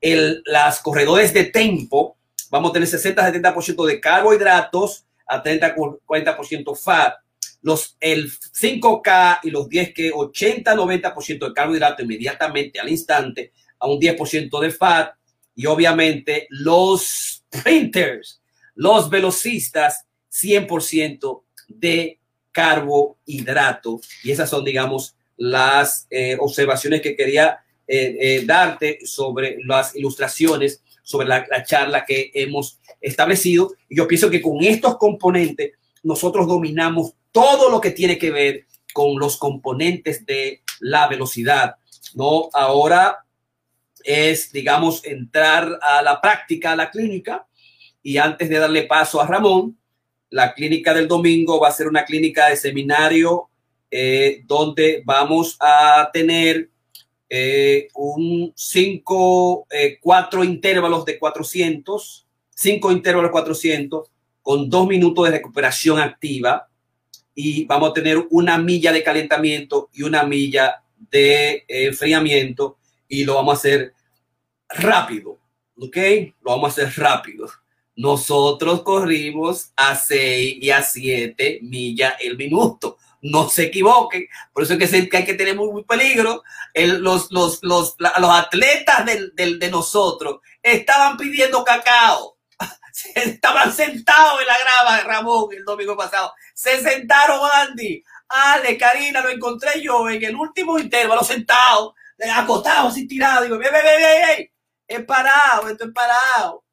El, las corredores de tempo, vamos a tener 60-70% de carbohidratos a 30-40% fat. Los, el 5K y los 10K, 80-90% de carbohidrato inmediatamente al instante a un 10% de fat. Y obviamente los sprinters, los velocistas, 100% de carbohidrato. Y esas son, digamos, las eh, observaciones que quería eh, eh, darte sobre las ilustraciones, sobre la, la, charla que hemos establecido. Y yo pienso que con estos componentes nosotros dominamos todo lo que tiene que ver con los componentes de la velocidad. No, ahora es, digamos, entrar a la práctica, a la clínica, y antes de darle paso a Ramón, la clínica del domingo va a ser una clínica de seminario eh, donde vamos a tener eh, un cinco, eh, cuatro intervalos de 400, cinco intervalos de 400 con dos minutos de recuperación activa y vamos a tener una milla de calentamiento y una milla de enfriamiento y lo vamos a hacer rápido, ¿ok? Lo vamos a hacer rápido. Nosotros corrimos a 6 y a 7 millas el minuto. No se equivoquen. Por eso es que, hay que tener muy, peligro. los, los, los, los atletas de nosotros estaban pidiendo cacao. Estaban sentados en la grava, Ramón, el domingo pasado. Se sentaron, Andy. Ale, Karina, lo encontré yo en el último intervalo, sentado, acostado, así tirado. Digo, ve, ve, ve, ve, es parado, esto es parado.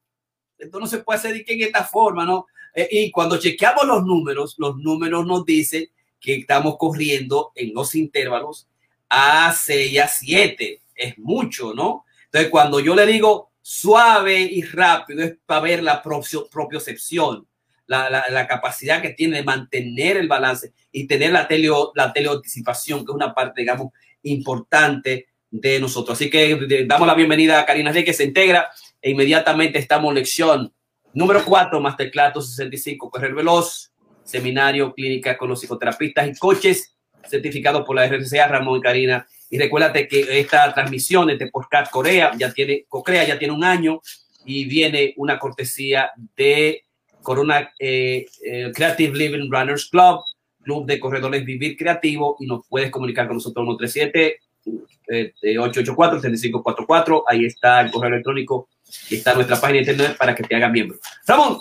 Esto no se puede hacer en esta forma, ¿no? Eh, y cuando chequeamos los números, los números nos dicen que estamos corriendo en los intervalos a 6 a 7. Es mucho, ¿no? Entonces, cuando yo le digo suave y rápido, es para ver la propiocepción, la, capacidad que tiene de mantener el balance y tener la, teleo, la que es una parte, digamos, importante de nosotros. Así que damos la bienvenida a Karina Rey, que se integra e inmediatamente estamos en lección número 4, Masterclass 265, Correr Veloz, Seminario Clínica con los psicoterapistas y coches certificados por la RCA, Ramón y Karina. Y recuérdate que esta transmisión de Podcast Corea ya tiene, Cocrea ya tiene un año y viene una cortesía de Corona eh, eh, Creative Living Runners Club, Club de Corredores Vivir Creativo, y nos puedes comunicar con nosotros 137 884-3544. Ahí está el correo electrónico y está nuestra página de internet para que te hagan miembro. Ramón.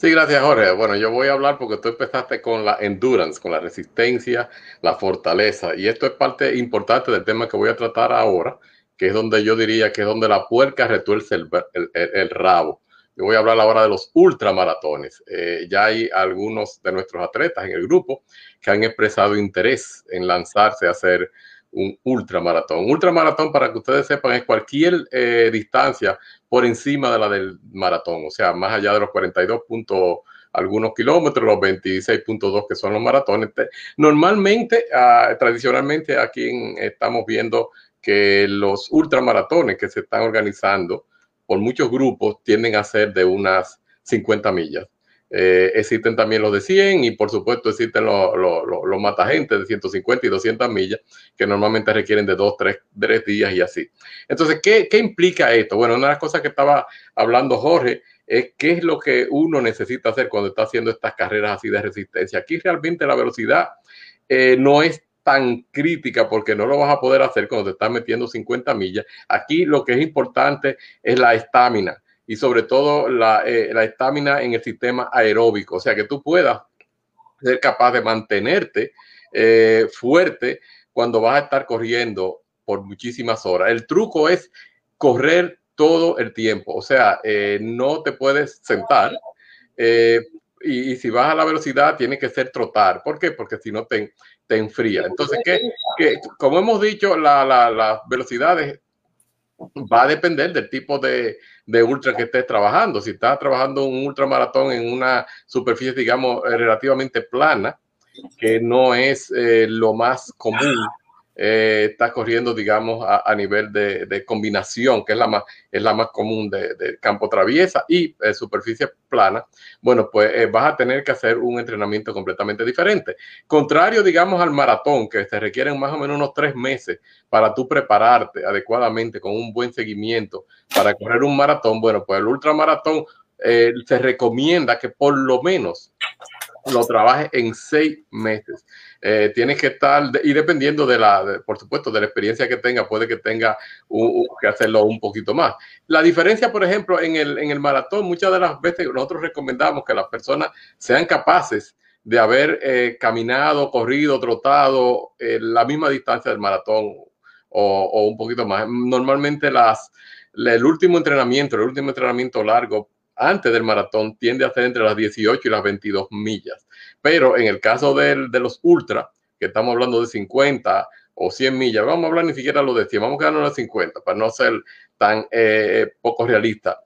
Sí, gracias Jorge. Bueno, yo voy a hablar porque tú empezaste con la endurance, con la resistencia, la fortaleza. Y esto es parte importante del tema que voy a tratar ahora, que es donde yo diría que es donde la puerca retuerce el, el, rabo. Yo voy a hablar ahora de los ultramaratones. Eh, ya hay algunos de nuestros atletas en el grupo que han expresado interés en lanzarse a hacer un ultramaratón. Ultramaratón, para que ustedes sepan, es cualquier eh, distancia por encima de la del maratón, o sea, más allá de los 42 puntos algunos kilómetros, los 26.2 que son los maratones. Normalmente, uh, tradicionalmente, aquí estamos viendo que los ultramaratones que se están organizando por muchos grupos tienden a ser de unas 50 millas. Eh, existen también los de 100 y por supuesto existen los, los, los, matagentes de 150 y 200 millas que normalmente requieren de 2, 3, 3 días y así. Entonces, ¿qué, ¿qué, implica esto? Bueno, una de las cosas que estaba hablando Jorge es qué es lo que uno necesita hacer cuando está haciendo estas carreras así de resistencia. Aquí realmente la velocidad eh, no es tan crítica porque no lo vas a poder hacer cuando te estás metiendo 50 millas. Aquí lo que es importante es la estamina y sobre todo la estamina en el sistema aeróbico, o sea, que tú puedas ser capaz de mantenerte fuerte cuando vas a estar corriendo por muchísimas horas. El truco es correr todo el tiempo, o sea, no te puedes sentar. y, si vas a la velocidad, tiene que ser trotar. ¿Por qué? Porque si no te, te enfría. Entonces, que, como hemos dicho, las la, velocidades va a depender del tipo de, de, ultra que estés trabajando. Si estás trabajando un ultramaratón en una superficie, digamos, relativamente plana, que no es eh, lo más común eh, está corriendo, digamos, a, nivel de, combinación, que es la más, es la más común de, campo traviesa y eh, superficie plana, bueno, pues eh, vas a tener que hacer un entrenamiento completamente diferente. Contrario, digamos, al maratón, que se requieren más o menos unos tres meses para tú prepararte adecuadamente con un buen seguimiento para correr un maratón, bueno, pues el ultramaratón se recomienda que por lo menos lo trabaje en seis meses. Eh, tienes que estar, y dependiendo de la, por supuesto, de la experiencia que tenga, puede que tenga que hacerlo un poquito más. La diferencia, por ejemplo, en el, en el maratón, muchas de las veces nosotros recomendamos que las personas sean capaces de haber eh, caminado, corrido, trotado eh, la misma distancia del maratón o, un poquito más. Normalmente las, el último entrenamiento, el último entrenamiento largo antes del maratón tiende a ser entre las 18 y las 22 millas. Pero en el caso de los ultra, que estamos hablando de 50 o 100 millas, vamos a hablar ni siquiera lo de 100, vamos a quedarnos en las 50 para no ser tan eh, poco realista.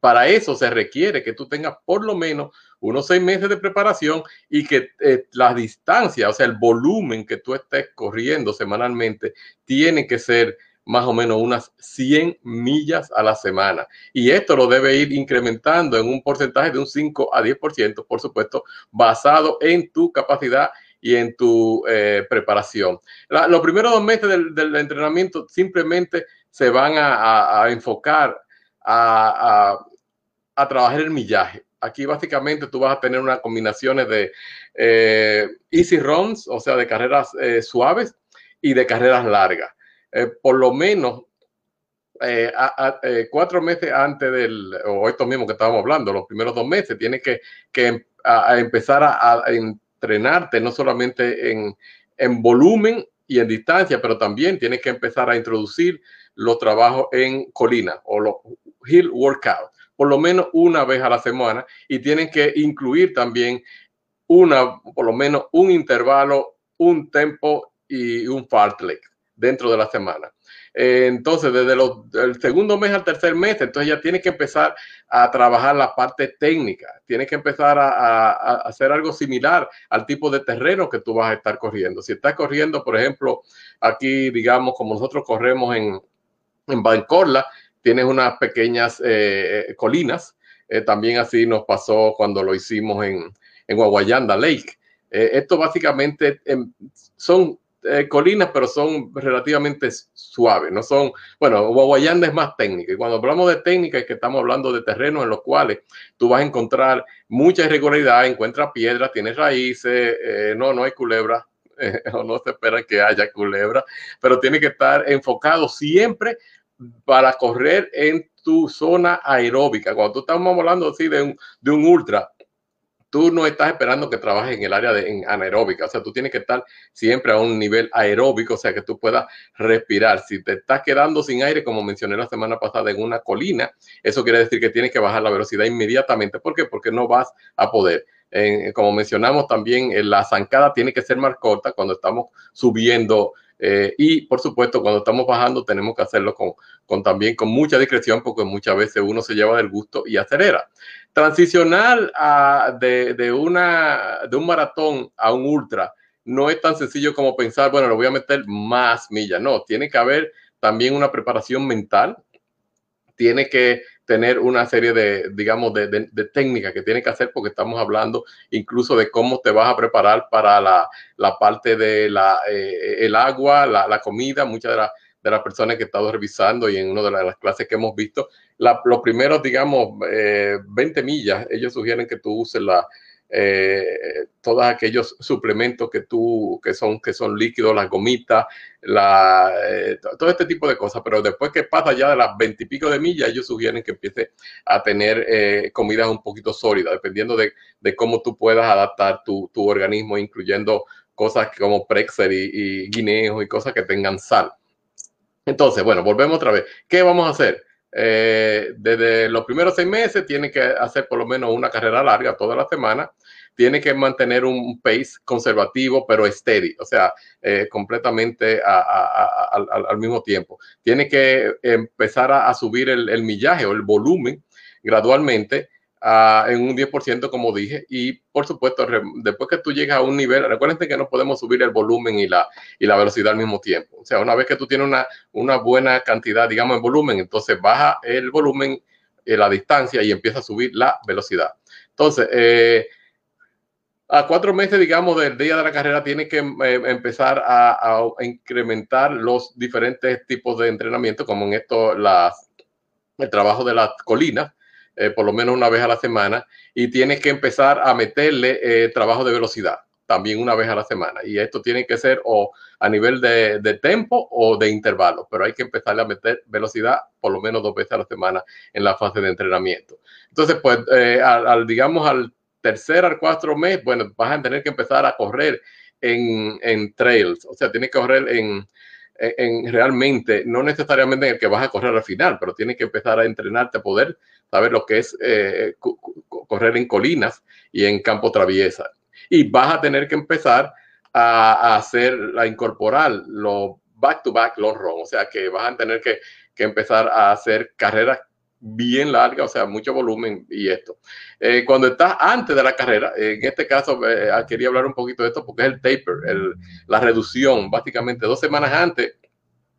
Para eso se requiere que tú tengas por lo menos unos seis meses de preparación y que eh, la distancia, o sea, el volumen que tú estés corriendo semanalmente, tiene que ser más o menos unas 100 millas a la semana. Y esto lo debe ir incrementando en un porcentaje de un 5 a 10%, por supuesto, basado en tu capacidad y en tu eh, preparación. los primeros dos meses del, entrenamiento simplemente se van a, enfocar a, trabajar el millaje. Aquí básicamente tú vas a tener unas combinaciones de eh, easy runs, o sea, de carreras eh, suaves y de carreras largas. Eh, por lo menos eh, eh, cuatro meses antes del, o esto mismo que estábamos hablando, los primeros dos meses, tienes que, que empezar a, entrenarte no solamente en, en volumen y en distancia, pero también tienes que empezar a introducir los trabajos en colina o los hill workout, por lo menos una vez a la semana, y tienen que incluir también una, por lo menos un intervalo, un tempo y un fartlek dentro de la semana. Eh, entonces, desde el segundo mes al tercer mes, entonces ya tienes que empezar a trabajar la parte técnica, tienes que empezar a, hacer algo similar al tipo de terreno que tú vas a estar corriendo. Si estás corriendo, por ejemplo, aquí, digamos, como nosotros corremos en, en Bancorla, tienes unas pequeñas eh, eh, colinas. también así nos pasó cuando lo hicimos en, en Guayanda Lake. esto básicamente em, son eh, colinas, pero son relativamente suaves, no son, bueno, Guayanda es más técnica. Y cuando hablamos de técnica es que estamos hablando de terrenos en los cuales tú vas a encontrar mucha irregularidad, encuentras piedras, tienes raíces, eh, no, no hay culebra, o no se espera que haya culebra, pero tiene que estar enfocado siempre para correr en tu zona aeróbica. Cuando tú estamos hablando así de un, de un ultra, tú no estás esperando que trabajes en el área de anaeróbica, o sea, tú tienes que estar siempre a un nivel aeróbico, o sea, que tú puedas respirar. Si te estás quedando sin aire, como mencioné la semana pasada, en una colina, eso quiere decir que tienes que bajar la velocidad inmediatamente. ¿Por qué? Porque no vas a poder. como mencionamos también, la zancada tiene que ser más corta cuando estamos subiendo eh, y por supuesto, cuando estamos bajando, tenemos que hacerlo con, con, también con mucha discreción, porque muchas veces uno se lleva del gusto y acelera. Transicionar de, de, una, de un maratón a un ultra no es tan sencillo como pensar, bueno, le voy a meter más millas. No, tiene que haber también una preparación mental. Tiene que tener una serie de, digamos, de, de, técnicas que tiene que hacer porque estamos hablando incluso de cómo te vas a preparar para la, la parte de la, eh, el agua, la, la comida. Muchas de, de, las personas que he estado revisando y en una de las clases que hemos visto, los primeros, digamos, 20 eh, millas, ellos sugieren que tú uses la, eh, todos aquellos suplementos que tú, que son, que son líquidos, las gomitas, la, eh, todo este tipo de cosas. Pero después que pasa ya de las veintipico de millas, ellos sugieren que empiece a tener eh, comidas un poquito sólidas, dependiendo de, de, cómo tú puedas adaptar tu, tu organismo, incluyendo cosas como Prexer y, y guineos y cosas que tengan sal. Entonces, bueno, volvemos otra vez. ¿Qué vamos a hacer? Desde los primeros seis meses tiene que hacer por lo menos una carrera larga toda la semana, tiene que mantener un pace conservativo pero steady, o sea, eh, completamente al mismo tiempo. Tiene que empezar a, subir el, millaje o el volumen gradualmente en un 10%, como dije, y por supuesto, después que tú llegas a un nivel, recuerden que no podemos subir el volumen y la, y la velocidad al mismo tiempo. O sea, una vez que tú tienes una, una buena cantidad, digamos, en volumen, entonces baja el volumen, y la distancia y empieza a subir la velocidad. Entonces, eh, a cuatro meses, digamos, del día de la carrera, tiene que eh, empezar a, incrementar los diferentes tipos de entrenamiento, como en esto, las, el trabajo de las colinas, eh, por lo menos una vez a la semana y tienes que empezar a meterle eh, trabajo de velocidad también una vez a la semana. Y esto tiene que ser o a nivel de, tempo o de intervalo, pero hay que empezarle a meter velocidad por lo menos dos veces a la semana en la fase de entrenamiento. Entonces, pues, eh, al, digamos, al tercer, al cuarto mes, bueno, vas a tener que empezar a correr en, trails, o sea, tienes que correr en, en, realmente, no necesariamente en el que vas a correr al final, pero tienes que empezar a entrenarte a poder saber lo que es eh, correr en colinas y en campo traviesa. Y vas a tener que empezar a, hacer, a incorporar los back-to-back long run, o sea que vas a tener que, empezar a hacer carreras bien largas, o sea, mucho volumen y esto. Eh, cuando estás antes de la carrera, en este caso eh, quería hablar un poquito de esto porque es el taper, la reducción, básicamente dos semanas antes,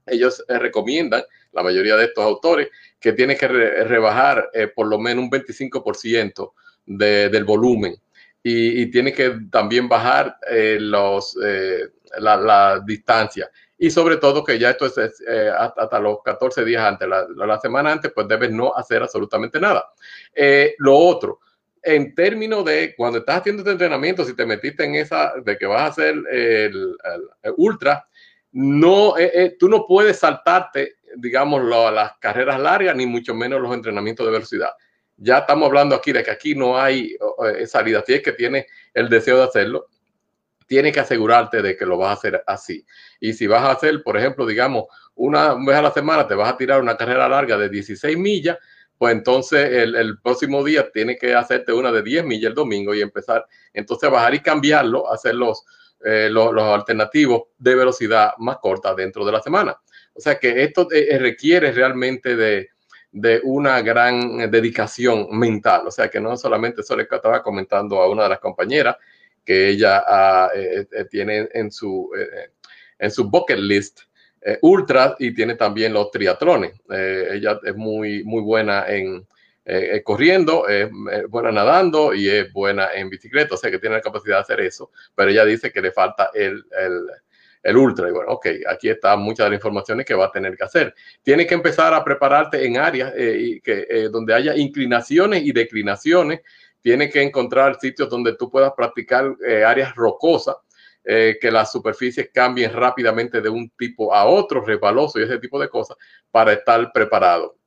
ellos recomiendan, la mayoría de estos autores, que tiene que rebajar eh, por lo menos un 25% de, del volumen y, y, tiene que también bajar eh, los, eh, la, la, distancia. Y sobre todo que ya esto es hasta, los 14 días antes, la, la, semana antes, pues debes no hacer absolutamente nada. lo otro, en términos de cuando estás haciendo este entrenamiento, si te metiste en esa de que vas a hacer el, ultra, no, tú no puedes saltarte digamos, las carreras largas, ni mucho menos los entrenamientos de velocidad. Ya estamos hablando aquí de que aquí no hay eh, salida. Si es que tienes el deseo de hacerlo, tienes que asegurarte de que lo vas a hacer así. Y si vas a hacer, por ejemplo, digamos, una vez a la semana te vas a tirar una carrera larga de 16 millas, pues entonces el, próximo día tienes que hacerte una de 10 millas el domingo y empezar entonces a bajar y cambiarlo, hacer los, eh, los, los, alternativos de velocidad más corta dentro de la semana. O sea que esto eh, eh, requiere realmente de, de, una gran dedicación mental. O sea que no solamente eso le estaba comentando a una de las compañeras que ella ah, eh, tiene en su, en su bucket list ultra y tiene también los triatrones. ella es muy, muy buena en, corriendo, es buena nadando y es buena en bicicleta, o sea que tiene la capacidad de hacer eso, pero ella dice que le falta el, el, el ultra. Y bueno, ok, aquí está muchas de las informaciones que va a tener que hacer. Tiene que empezar a prepararte en áreas eh, que, eh, donde haya inclinaciones y declinaciones. Tiene que encontrar sitios donde tú puedas practicar eh, áreas rocosas, que las superficies cambien rápidamente de un tipo a otro, resbaloso y ese tipo de cosas, para estar preparado.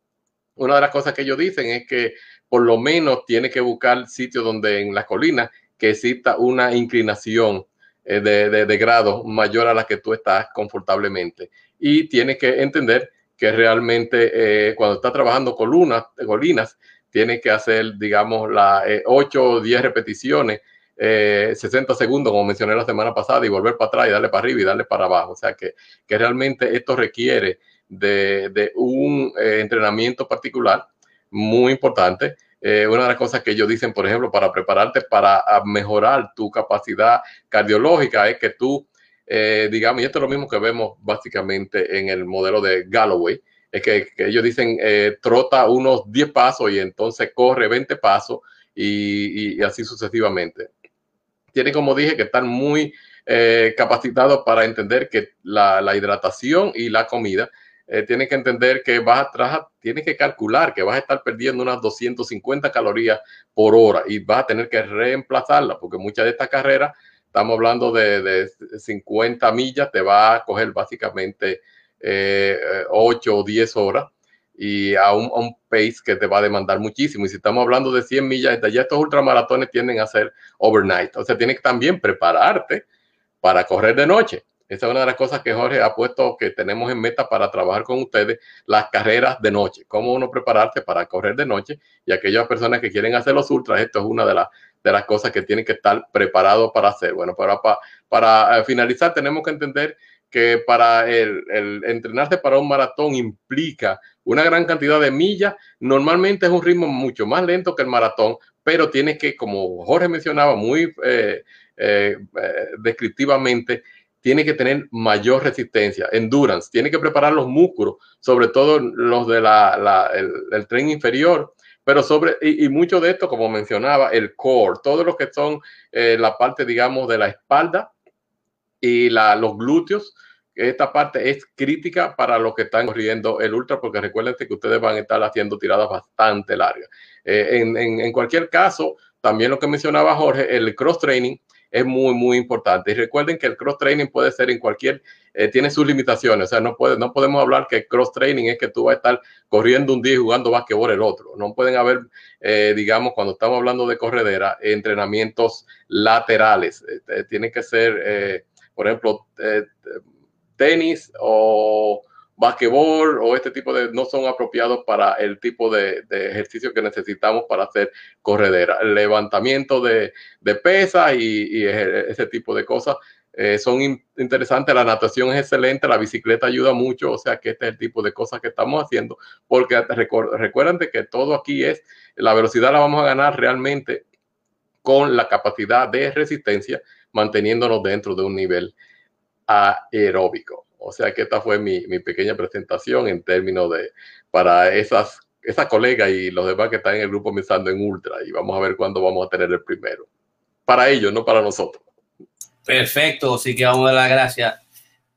Una de las cosas que ellos dicen es que por lo menos tiene que buscar sitios donde en las colinas que exista una inclinación eh, de, grado mayor a la que tú estás confortablemente. Y tienes que entender que realmente eh, cuando estás trabajando con lunas, colinas, tienes que hacer, digamos, las 8 o 10 repeticiones, 60 eh, segundos, como mencioné la semana pasada, y volver para atrás y darle para arriba y darle para abajo. O sea que, que realmente esto requiere de, un entrenamiento particular muy importante eh, una de las cosas que ellos dicen, por ejemplo, para prepararte para mejorar tu capacidad cardiológica es que tú, eh, digamos, y esto es lo mismo que vemos básicamente en el modelo de Galloway, es que, ellos dicen, eh, trota unos 10 pasos y entonces corre 20 pasos y, así sucesivamente. Tienen, como dije, que estar muy capacitados para entender que la, la hidratación y la comida eh, tienes que entender que vas a, tienes que calcular que vas a estar perdiendo unas 250 calorías por hora y vas a tener que reemplazarla, porque muchas de estas carreras, estamos hablando de, 50 millas, te va a coger básicamente 8 eh, o 10 horas y a un, a un, pace que te va a demandar muchísimo. Y si estamos hablando de 100 millas, ya estos ultramaratones tienden a ser overnight. O sea, tienes que también prepararte para correr de noche. Esa es una de las cosas que Jorge ha puesto que tenemos en meta para trabajar con ustedes, las carreras de noche, cómo uno prepararse para correr de noche y aquellas personas que quieren hacer los ultras, esto es una de, las de las cosas que tienen que estar preparados para hacer. Bueno, para, para, para eh, finalizar, tenemos que entender que para el, entrenarse para un maratón implica una gran cantidad de millas. Normalmente es un ritmo mucho más lento que el maratón, pero tiene que, como Jorge mencionaba muy eh, eh, descriptivamente, tiene que tener mayor resistencia, endurance, tiene que preparar los músculos, sobre todo los de la, tren inferior, pero sobre, y, mucho de esto, como mencionaba, el core, todo lo que son eh, la parte, digamos, de la espalda y la, los glúteos, esta parte es crítica para los que están corriendo el ultra, porque recuerden que ustedes van a estar haciendo tiradas bastante largas. Eh, en, en, cualquier caso, también lo que mencionaba Jorge, el cross training es muy, muy importante. Y recuerden que el cross training puede ser en cualquier, eh, tiene sus limitaciones. O sea, no, puede, no podemos hablar que cross training es que tú vas a estar corriendo un día y jugando basquetbol el otro. No pueden haber, eh, digamos, cuando estamos hablando de corredera, entrenamientos laterales. Eh, tiene que ser, por ejemplo, tenis o basquetbol o este tipo de no son apropiados para el tipo de, ejercicio que necesitamos para hacer corredera. El levantamiento de, de pesas y, ese tipo de cosas eh, son interesantes. La natación es excelente, la bicicleta ayuda mucho, o sea que este es el tipo de cosas que estamos haciendo, porque recuerden que todo aquí es, la velocidad la vamos a ganar realmente con la capacidad de resistencia, manteniéndonos dentro de un nivel aeróbico. O sea que esta fue mi, pequeña presentación en términos de, para esas, esas colegas y los demás que están en el grupo pensando en Ultra y vamos a ver cuándo vamos a tener el primero. Para ellos, no para nosotros. Perfecto, así que vamos a dar las gracias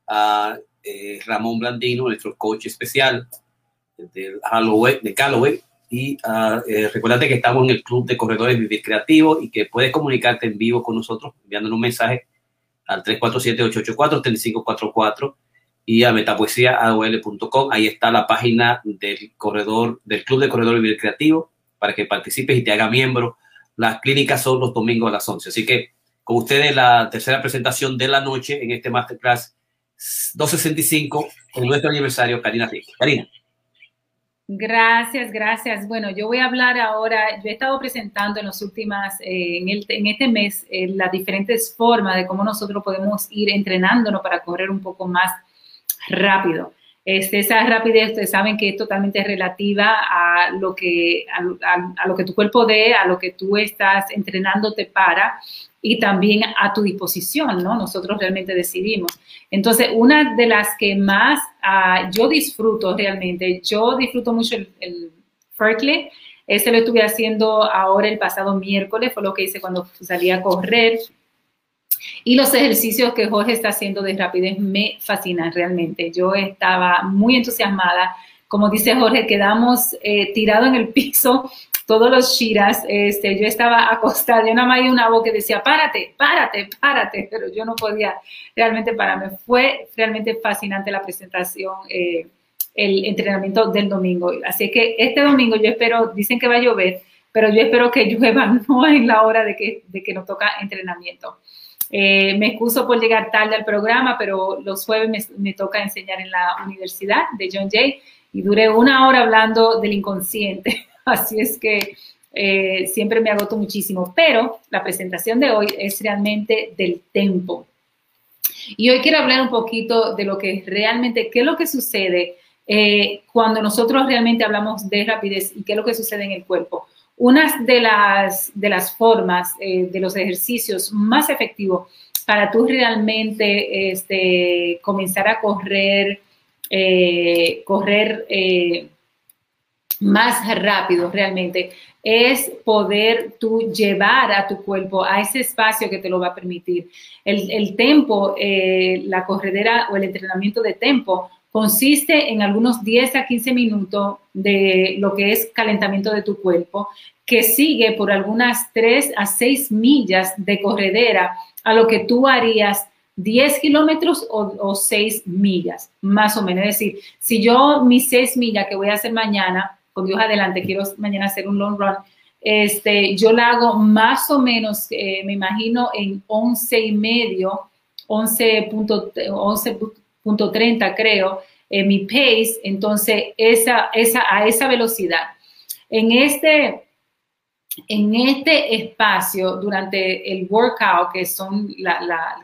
a eh, Ramón Blandino, nuestro coach especial de Callaway. Y uh, eh, que estamos en el Club de Corredores Vivir Creativo y que puedes comunicarte en vivo con nosotros enviándonos un mensaje al 347-884-3544 y a metapoesía.com. Ahí está la página del corredor, del Club de Corredor Vivir Creativo, para que participes y te haga miembro. Las clínicas son los domingos a las 11. Así que con ustedes la tercera presentación de la noche en este Masterclass 265 con nuestro aniversario, Karina Ricky. Karina. Gracias, gracias. Bueno, yo voy a hablar ahora, yo he estado presentando en los últimas, eh, en, en, este mes, eh, las diferentes formas de cómo nosotros podemos ir entrenándonos para correr un poco más rápido. Este, esa rapidez, ustedes saben que es totalmente relativa a lo que, a, lo que tu cuerpo dé, a lo que tú estás entrenándote para y también a tu disposición, ¿no? Nosotros realmente decidimos. Entonces, una de las que más uh, yo disfruto realmente, yo disfruto mucho el, el ese lo estuve haciendo ahora el pasado miércoles, fue lo que hice cuando salí a correr. Y los ejercicios que Jorge está haciendo de rapidez me fascinan realmente. Yo estaba muy entusiasmada. Como dice Jorge, quedamos eh, tirados en el piso todos los shiras. Este, yo estaba acostada, yo nada más una voz que decía, párate, párate, párate, pero yo no podía realmente pararme. Fue realmente fascinante la presentación. Eh, el entrenamiento del domingo. Así que este domingo yo espero, dicen que va a llover, pero yo espero que llueva no en la hora de que, de que nos toca entrenamiento. Eh, me excuso por llegar tarde al programa, pero los jueves me, toca enseñar en la universidad de John Jay y duré una hora hablando del inconsciente. Así es que eh, siempre me agoto muchísimo, pero la presentación de hoy es realmente del tempo. Y hoy quiero hablar un poquito de lo que realmente, qué es lo que sucede eh, cuando nosotros realmente hablamos de rapidez y qué es lo que sucede en el cuerpo. Una de las, de las formas, eh, de los ejercicios más efectivos para tú realmente este, comenzar a correr, correr más rápido realmente, es poder tú llevar a tu cuerpo a ese espacio que te lo va a permitir. El, el tempo, la corredera o el entrenamiento de tempo consiste en algunos 10 a 15 minutos de lo que es calentamiento de tu cuerpo, que sigue por algunas 3 a 6 millas de corredera a lo que tú harías 10 kilómetros o, 6 millas, más o menos. Es decir, si yo mis 6 millas que voy a hacer mañana, con Dios adelante, quiero mañana hacer un long run, este, yo la hago más o menos, eh, me imagino, en 11 y medio, 11.30 creo, en mi pace, entonces esa, esa, a esa velocidad. En este, en este espacio, durante el workout, que son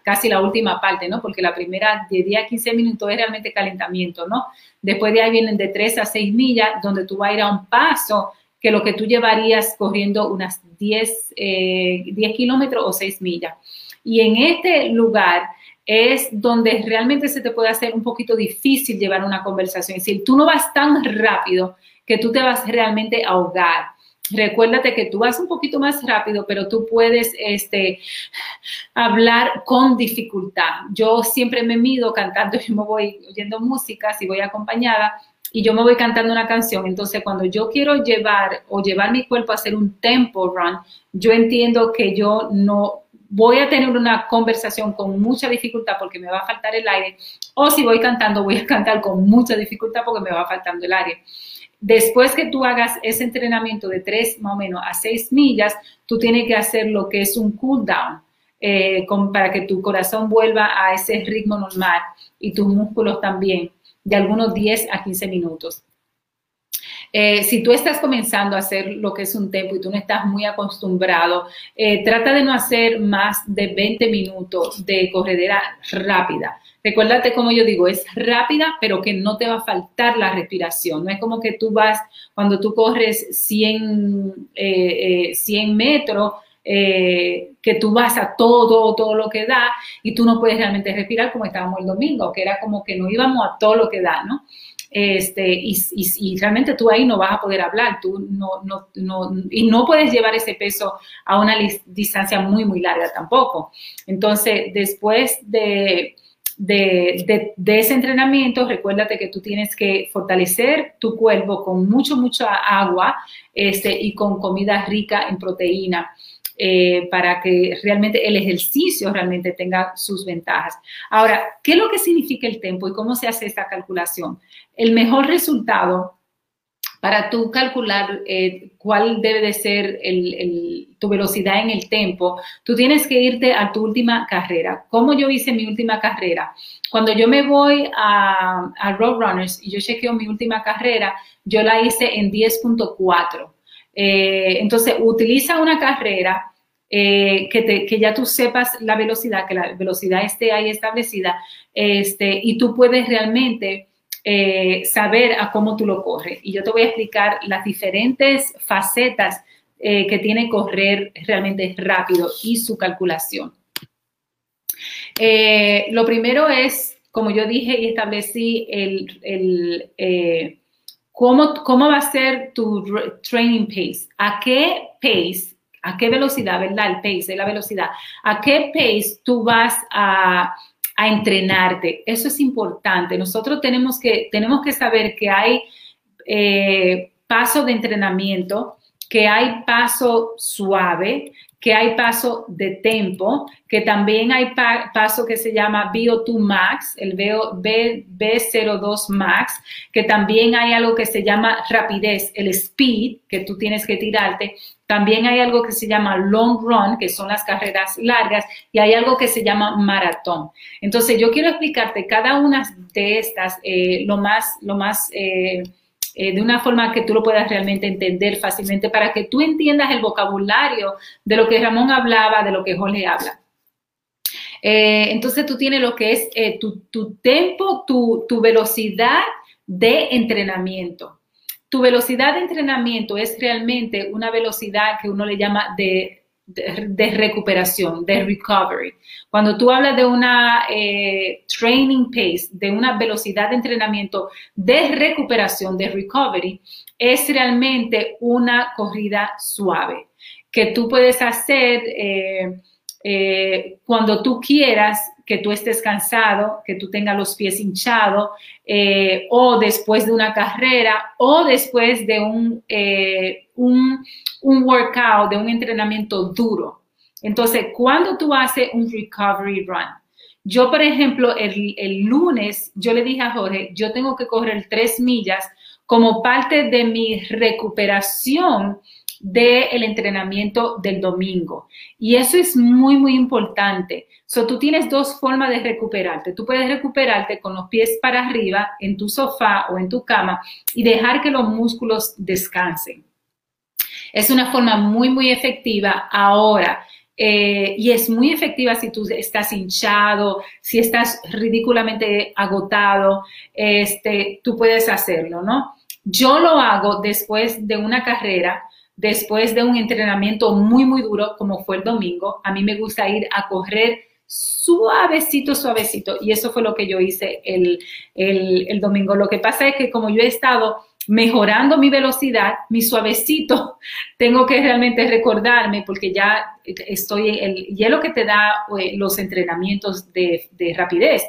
casi la última parte, ¿no? Porque la primera de 10 a 15 minutos es realmente calentamiento, ¿no? Después de ahí vienen de 3 a 6 millas, donde tú vas a ir a un paso que lo que tú llevarías corriendo unas 10, 10 eh, kilómetros o 6 millas. Y en este lugar es donde realmente se te puede hacer un poquito difícil llevar una conversación. Es decir, tú no vas tan rápido que tú te vas realmente a ahogar. Recuérdate que tú vas un poquito más rápido, pero tú puedes este, hablar con dificultad. Yo siempre me mido cantando, yo me voy oyendo música, si voy acompañada, y yo me voy cantando una canción. Entonces, cuando yo quiero llevar o llevar mi cuerpo a hacer un tempo run, yo entiendo que yo no voy a tener una conversación con mucha dificultad porque me va a faltar el aire, o si voy cantando, voy a cantar con mucha dificultad porque me va faltando el aire. Después que tú hagas ese entrenamiento de tres más o menos a seis millas, tú tienes que hacer lo que es un cool down eh, para que tu corazón vuelva a ese ritmo normal y tus músculos también, de algunos 10 a 15 minutos. Eh, si tú estás comenzando a hacer lo que es un tempo y tú no estás muy acostumbrado, eh, trata de no hacer más de 20 minutos de corredera rápida. Recuérdate como yo digo, es rápida, pero que no te va a faltar la respiración. No es como que tú vas, cuando tú corres 100, 100 eh, metros, que tú vas a todo, todo lo que da y tú no puedes realmente respirar como estábamos el domingo, que era como que no íbamos a todo lo que da, ¿no? Este, y, realmente tú ahí no vas a poder hablar, tú no, no, no, y no puedes llevar ese peso a una distancia muy, muy larga tampoco. Entonces, después de, de, de, ese entrenamiento, recuérdate que tú tienes que fortalecer tu cuerpo con mucho, mucha agua este, y con comida rica en proteína. Eh, para que realmente el ejercicio realmente tenga sus ventajas. Ahora, ¿qué es lo que significa el tiempo y cómo se hace esta calculación? El mejor resultado para tú calcular eh, cuál debe de ser tu velocidad en el tiempo, tú tienes que irte a tu última carrera. ¿Cómo yo hice mi última carrera? Cuando yo me voy a, a Roadrunners y yo chequeo mi última carrera, yo la hice en 10.4. Eh, entonces, utiliza una carrera eh, que, ya tú sepas la velocidad, que la velocidad esté ahí establecida, este, y tú puedes realmente eh, saber a cómo tú lo corres. Y yo te voy a explicar las diferentes facetas que tiene correr realmente rápido y su calculación. lo primero es, como yo dije y establecí, el, el ¿Cómo, ¿cómo, va a ser tu training pace? ¿A qué pace, a qué velocidad, verdad? El pace, la velocidad. ¿A qué pace tú vas a, a entrenarte? Eso es importante. Nosotros tenemos que, tenemos que saber que hay eh, paso de entrenamiento, que hay paso suave, que hay paso de tempo, que también hay paso que se llama VO2 Max, el B, B02 Max, que también hay algo que se llama rapidez, el speed, que tú tienes que tirarte. También hay algo que se llama long run, que son las carreras largas, y hay algo que se llama maratón. Entonces, yo quiero explicarte cada una de estas eh, lo más, lo más eh, eh, de una forma que tú lo puedas realmente entender fácilmente para que tú entiendas el vocabulario de lo que Ramón hablaba, de lo que Jorge habla. Eh, entonces tú tienes lo que es eh, tu, tu tiempo, tu, tu velocidad de entrenamiento. Tu velocidad de entrenamiento es realmente una velocidad que uno le llama de de, recuperación, de recovery. Cuando tú hablas de una eh, training pace, de una velocidad de entrenamiento de recuperación, de recovery, es realmente una corrida suave que tú puedes hacer. Eh, eh, cuando tú quieras que tú estés cansado, que tú tengas los pies hinchados, eh, o después de una carrera, o después de un, eh, un, un workout, de un entrenamiento duro. Entonces, cuando tú haces un recovery run, yo, por ejemplo, el, el, lunes, yo le dije a Jorge, yo tengo que correr tres millas como parte de mi recuperación del entrenamiento del domingo. Y eso es muy, muy importante. So, tú tienes dos formas de recuperarte. Tú puedes recuperarte con los pies para arriba en tu sofá o en tu cama y dejar que los músculos descansen. Es una forma muy, muy efectiva ahora. Eh, y es muy efectiva si tú estás hinchado, si estás ridículamente agotado, este, tú puedes hacerlo, ¿no? Yo lo hago después de una carrera después de un entrenamiento muy, muy duro, como fue el domingo, a mí me gusta ir a correr suavecito, suavecito. Y eso fue lo que yo hice el, el, domingo. Lo que pasa es que como yo he estado mejorando mi velocidad, mi suavecito, tengo que realmente recordarme porque ya estoy, el, y es lo que te da eh, los entrenamientos de, de rapidez,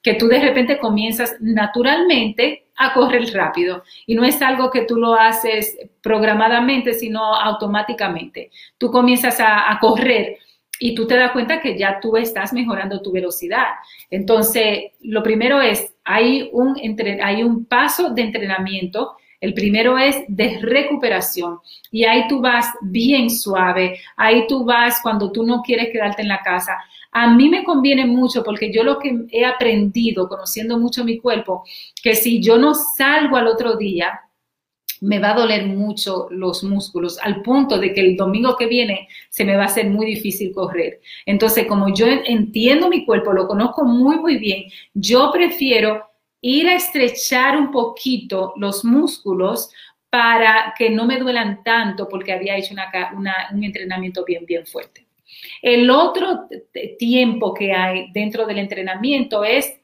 que tú de repente comienzas naturalmente a correr rápido. Y no es algo que tú lo haces programadamente, sino automáticamente. Tú comienzas a, correr y tú te das cuenta que ya tú estás mejorando tu velocidad. Entonces, lo primero es, hay un, hay un paso de entrenamiento. El primero es de recuperación y ahí tú vas bien suave, ahí tú vas cuando tú no quieres quedarte en la casa a mí me conviene mucho porque yo lo que he aprendido conociendo mucho mi cuerpo, que si yo no salgo al otro día, me va a doler mucho los músculos al punto de que el domingo que viene se me va a hacer muy difícil correr. Entonces, como yo entiendo mi cuerpo, lo conozco muy, muy bien, yo prefiero ir a estrechar un poquito los músculos para que no me duelan tanto porque había hecho un entrenamiento bien, bien fuerte. El otro tiempo que hay dentro del entrenamiento es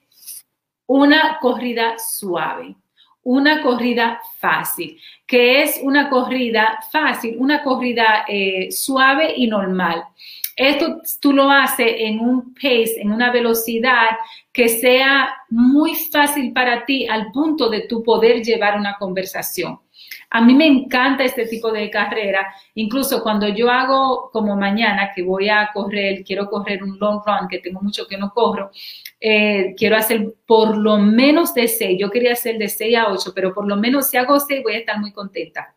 una corrida suave, una corrida fácil, que es una corrida fácil, una corrida eh, suave y normal. Esto tú lo haces en un pace, en una velocidad que sea muy fácil para ti al punto de tu poder llevar una conversación. A mí me encanta este tipo de carrera. Incluso cuando yo hago como mañana, que voy a correr, quiero correr un long run, que tengo mucho que no corro, eh, quiero hacer por lo menos de 6. Yo quería hacer de 6 a 8, pero por lo menos si hago 6 voy a estar muy contenta.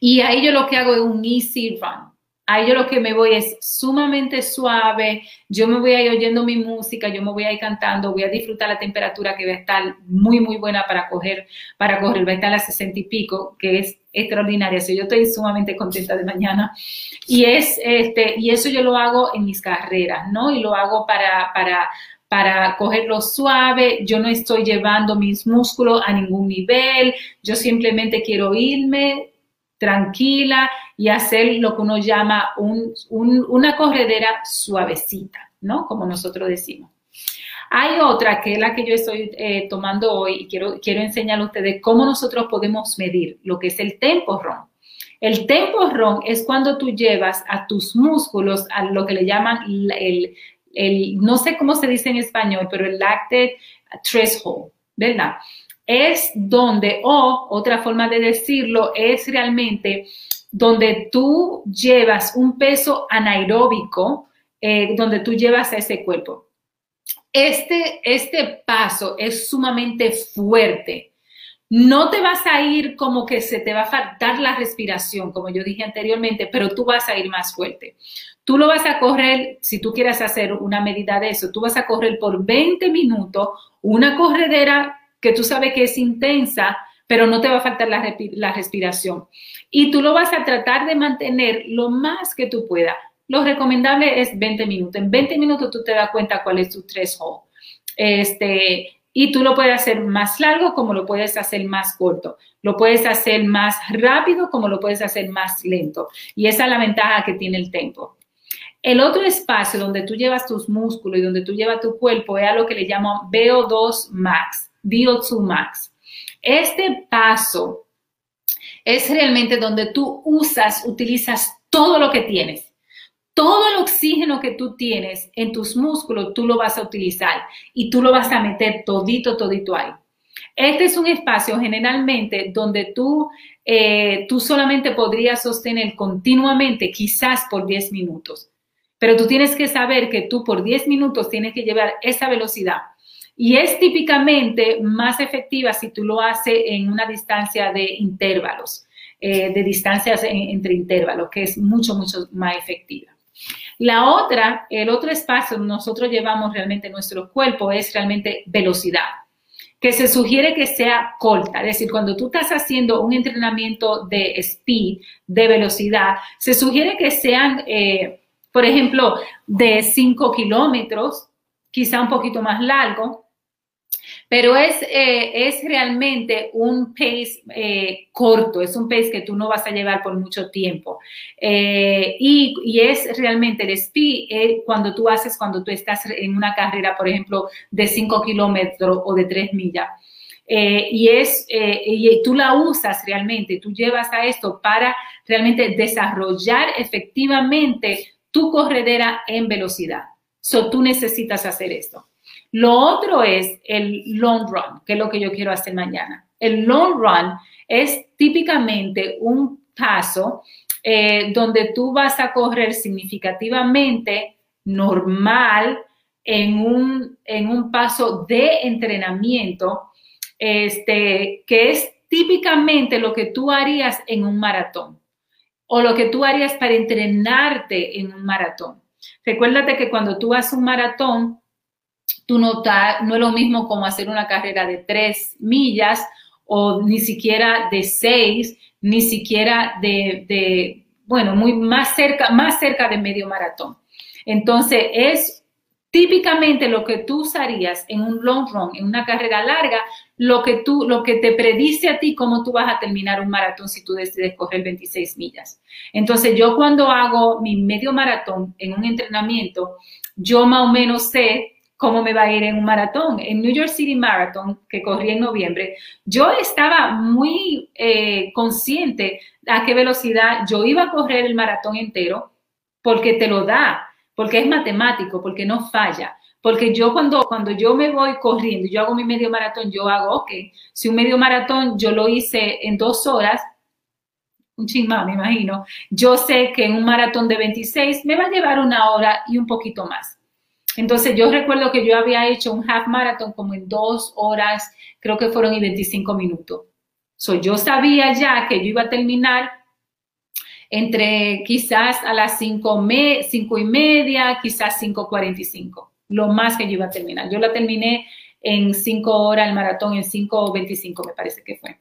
Y ahí yo lo que hago es un easy run. Ahí yo lo que me voy es sumamente suave, yo me voy a ir oyendo mi música, yo me voy a ir cantando, voy a disfrutar la temperatura que va a estar muy, muy buena para coger, para correr, va a estar a 60 y pico, que es extraordinaria. yo estoy sumamente contenta de mañana. Y, es, este, y eso yo lo hago en mis carreras, ¿no? Y lo hago para, para, para cogerlo suave, yo no estoy llevando mis músculos a ningún nivel, yo simplemente quiero irme tranquila y hacer lo que uno llama una corredera suavecita, ¿no? Como nosotros decimos. Hay otra que es la que yo estoy eh, tomando hoy y quiero, quiero enseñar a ustedes cómo nosotros podemos medir lo que es el tempo RON. El tempo RON es cuando tú llevas a tus músculos a lo que le llaman el, el no sé cómo se dice en español, pero el lactate threshold, ¿verdad? es donde, o otra forma de decirlo, es realmente donde tú llevas un peso anaeróbico, eh, donde tú llevas a ese cuerpo. Este, este paso es sumamente fuerte. No te vas a ir como que se te va a faltar la respiración, como yo dije anteriormente, pero tú vas a ir más fuerte. Tú lo vas a correr, si tú quieres hacer una medida de eso, tú vas a correr por 20 minutos, una corredera que tú sabes que es intensa, pero no te va a faltar la, respiración. Y tú lo vas a tratar de mantener lo más que tú puedas. Lo recomendable es 20 minutos. En 20 minutos tú te das cuenta cuál es tu threshold. Este, y tú lo puedes hacer más largo como lo puedes hacer más corto. Lo puedes hacer más rápido como lo puedes hacer más lento. Y esa es la ventaja que tiene el tiempo. El otro espacio donde tú llevas tus músculos y donde tú llevas tu cuerpo es a lo que le llaman VO2 max. VO2 Max. Este paso es realmente donde tú usas, utilizas todo lo que tienes. todo el oxígeno que tú tienes en tus músculos, tú lo vas a utilizar y tú lo vas a meter todito, todito ahí. Este es un espacio generalmente donde tú, eh, tú solamente podrías sostener continuamente, quizás por 10 minutos. Pero tú tienes que saber que tú por 10 minutos tienes que llevar esa velocidad. Y es típicamente más efectiva si tú lo haces en una distancia de intervalos, eh, de distancias entre intervalos, que es mucho, mucho más efectiva. La otra, el otro espacio nosotros llevamos realmente nuestro cuerpo es realmente velocidad que se sugiere que sea corta, es decir, cuando tú estás haciendo un entrenamiento de speed, de velocidad, se sugiere que sean, eh, por ejemplo, de 5 kilómetros, quizá un poquito más largo, pero es, eh, es realmente un pace eh, corto, es un pace que tú no vas a llevar por mucho tiempo. Eh, y, y, es realmente el speed cuando tú haces, cuando tú estás en una carrera, por ejemplo, de 5 kilómetros o de 3 millas. y es y tú la usas realmente, tú llevas a esto para realmente desarrollar efectivamente tu corredera en velocidad. So, tú necesitas hacer esto. Lo otro es el long run, que es lo que yo quiero hacer mañana. El long run es típicamente un paso eh, donde tú vas a correr significativamente normal en un, en un paso de entrenamiento, este, que es típicamente lo que tú harías en un maratón o lo que tú harías para entrenarte en un maratón. Recuérdate que cuando tú haces un maratón, tú no, no es lo mismo como hacer una carrera de tres millas o ni siquiera de seis, ni siquiera de, bueno, muy más cerca, más cerca de medio maratón. Entonces, es típicamente lo que tú usarías en un long run, en una carrera larga, lo que tú, lo que te predice a ti cómo tú vas a terminar un maratón si tú decides correr 26 millas. Entonces, yo cuando hago mi medio maratón en un entrenamiento, yo más o menos sé cómo me va a ir en un maratón. En New York City Marathon, que corrí en noviembre, yo estaba muy eh, consciente a qué velocidad yo iba a correr el maratón entero, porque te lo da, porque es matemático, porque no falla. Porque yo cuando, cuando yo me voy corriendo, yo hago mi medio maratón, yo hago, ok, si un medio maratón yo lo hice en dos horas, un chingma, me imagino, yo sé que en un maratón de 26 me va a llevar una hora y un poquito más. Entonces yo recuerdo que yo había hecho un half marathon como en dos horas, creo que fueron y 25 minutos. So, yo sabía ya que yo iba a terminar entre quizás a las 5 me, cinco y media, quizás 5.45, lo más que yo iba a terminar. Yo la terminé en 5 horas el maratón, en 5.25 me parece que fue.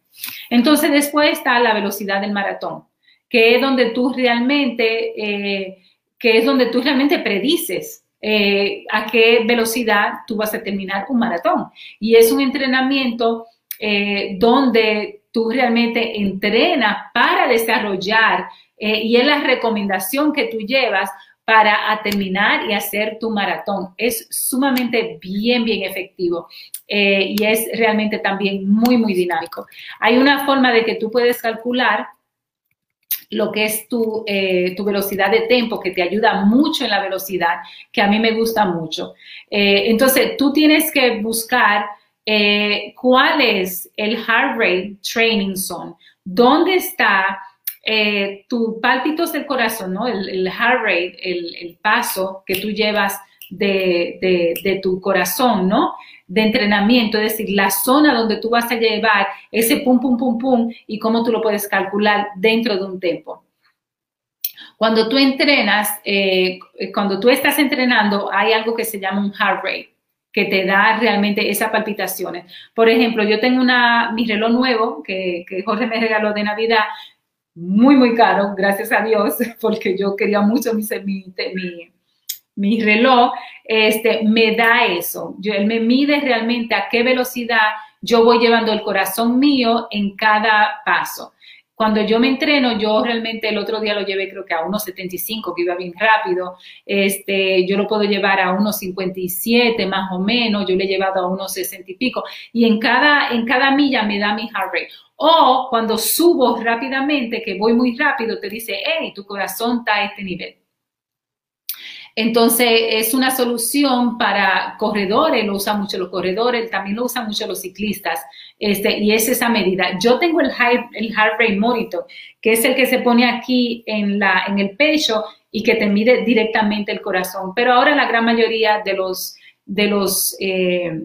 Entonces después está la velocidad del maratón, que es donde tú realmente, eh, que es donde tú realmente predices eh, a qué velocidad tú vas a terminar un maratón. Y es un entrenamiento eh, donde tú realmente entrenas para desarrollar eh, y es la recomendación que tú llevas para terminar y hacer tu maratón. Es sumamente bien, bien efectivo y es realmente también muy, muy dinámico. Hay una forma de que tú puedes calcular lo que es tu, eh, tu, velocidad de tiempo, que te ayuda mucho en la velocidad, que a mí me gusta mucho. Eh, entonces, tú tienes que buscar eh, cuál es el heart rate training zone, dónde está tu pálpitos del corazón, ¿no? el, heart rate, el, paso que tú llevas de, de, de tu corazón, ¿no? De entrenamiento, es decir, la zona donde tú vas a llevar ese pum, pum, pum, pum y cómo tú lo puedes calcular dentro de un tiempo. Cuando tú entrenas, eh, cuando tú estás entrenando, hay algo que se llama un heart rate que te da realmente esas palpitaciones. Por ejemplo, yo tengo una, mi reloj nuevo que, que Jorge me regaló de Navidad, muy, muy caro, gracias a Dios, porque yo quería mucho mi, mi, mi mi reloj, este, me da eso. Yo, él me mide realmente a qué velocidad yo voy llevando el corazón mío en cada paso. Cuando yo me entreno, yo realmente el otro día lo llevé creo que a 1.75, que iba bien rápido. Este, yo lo puedo llevar a 1.57 más o menos, yo le he llevado a 1.60 y pico. Y en cada, en cada milla me da mi heart rate. O cuando subo rápidamente, que voy muy rápido, te dice, hey, tu corazón está a este nivel. Entonces, es una solución para corredores, lo usan mucho los corredores, también lo usan mucho los ciclistas, este, y es esa medida. Yo tengo el, heart, el heart rate monitor, que es el que se pone aquí en, la, en el pecho y que te mide directamente el corazón, pero ahora la gran mayoría de los, de los, eh,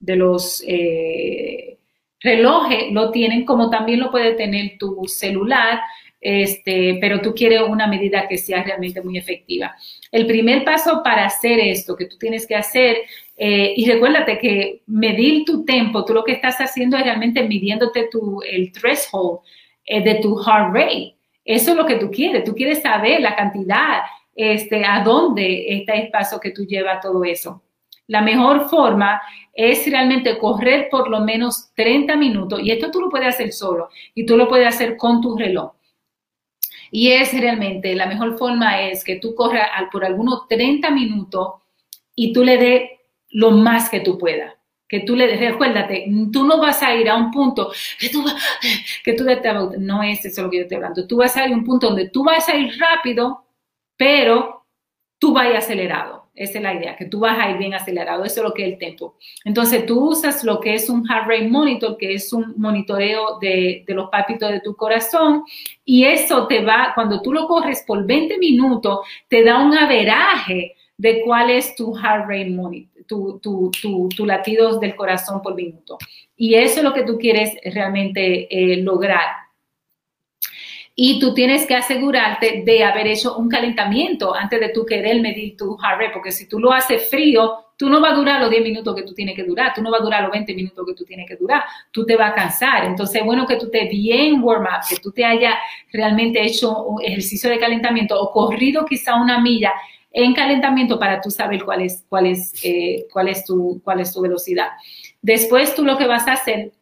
de los eh, relojes lo tienen como también lo puede tener tu celular, este, pero tú quieres una medida que sea realmente muy efectiva. El primer paso para hacer esto que tú tienes que hacer, eh, y recuérdate que medir tu tiempo, tú lo que estás haciendo es realmente midiéndote tu, el threshold eh, de tu heart rate. Eso es lo que tú quieres, tú quieres saber la cantidad, este, a dónde está el paso que tú llevas todo eso. La mejor forma es realmente correr por lo menos 30 minutos, y esto tú lo puedes hacer solo, y tú lo puedes hacer con tu reloj. Y es realmente, la mejor forma es que tú corras por algunos 30 minutos y tú le des lo más que tú puedas. Que tú le recuérdate, tú no vas a ir a un punto que tú, que tú no es eso lo que yo estoy hablando. Tú vas a ir a un punto donde tú vas a ir rápido, pero tú vas acelerado. Esa es la idea, que tú vas a ir bien acelerado. Eso es lo que es el tempo. Entonces, tú usas lo que es un heart rate monitor, que es un monitoreo de, los palpitos de tu corazón, y eso te va, cuando tú lo corres por 20 minutos, te da un averaje de cuál es tu heart rate monitor, tu, tu, tu, latidos del corazón por minuto. Y eso es lo que tú quieres realmente eh, lograr y tú tienes que asegurarte de haber hecho un calentamiento antes de tú querer medir tu heart porque si tú lo haces frío, tú no vas a durar los 10 minutos que tú tienes que durar, tú no vas a durar los 20 minutos que tú tienes que durar, tú te vas a cansar. Entonces, es bueno que tú estés bien warm up, que tú te hayas realmente hecho un ejercicio de calentamiento o corrido quizá una milla en calentamiento para tú saber cuál es, cuál es, eh, cuál es, tu, cuál es tu velocidad. Después tú lo que vas a hacer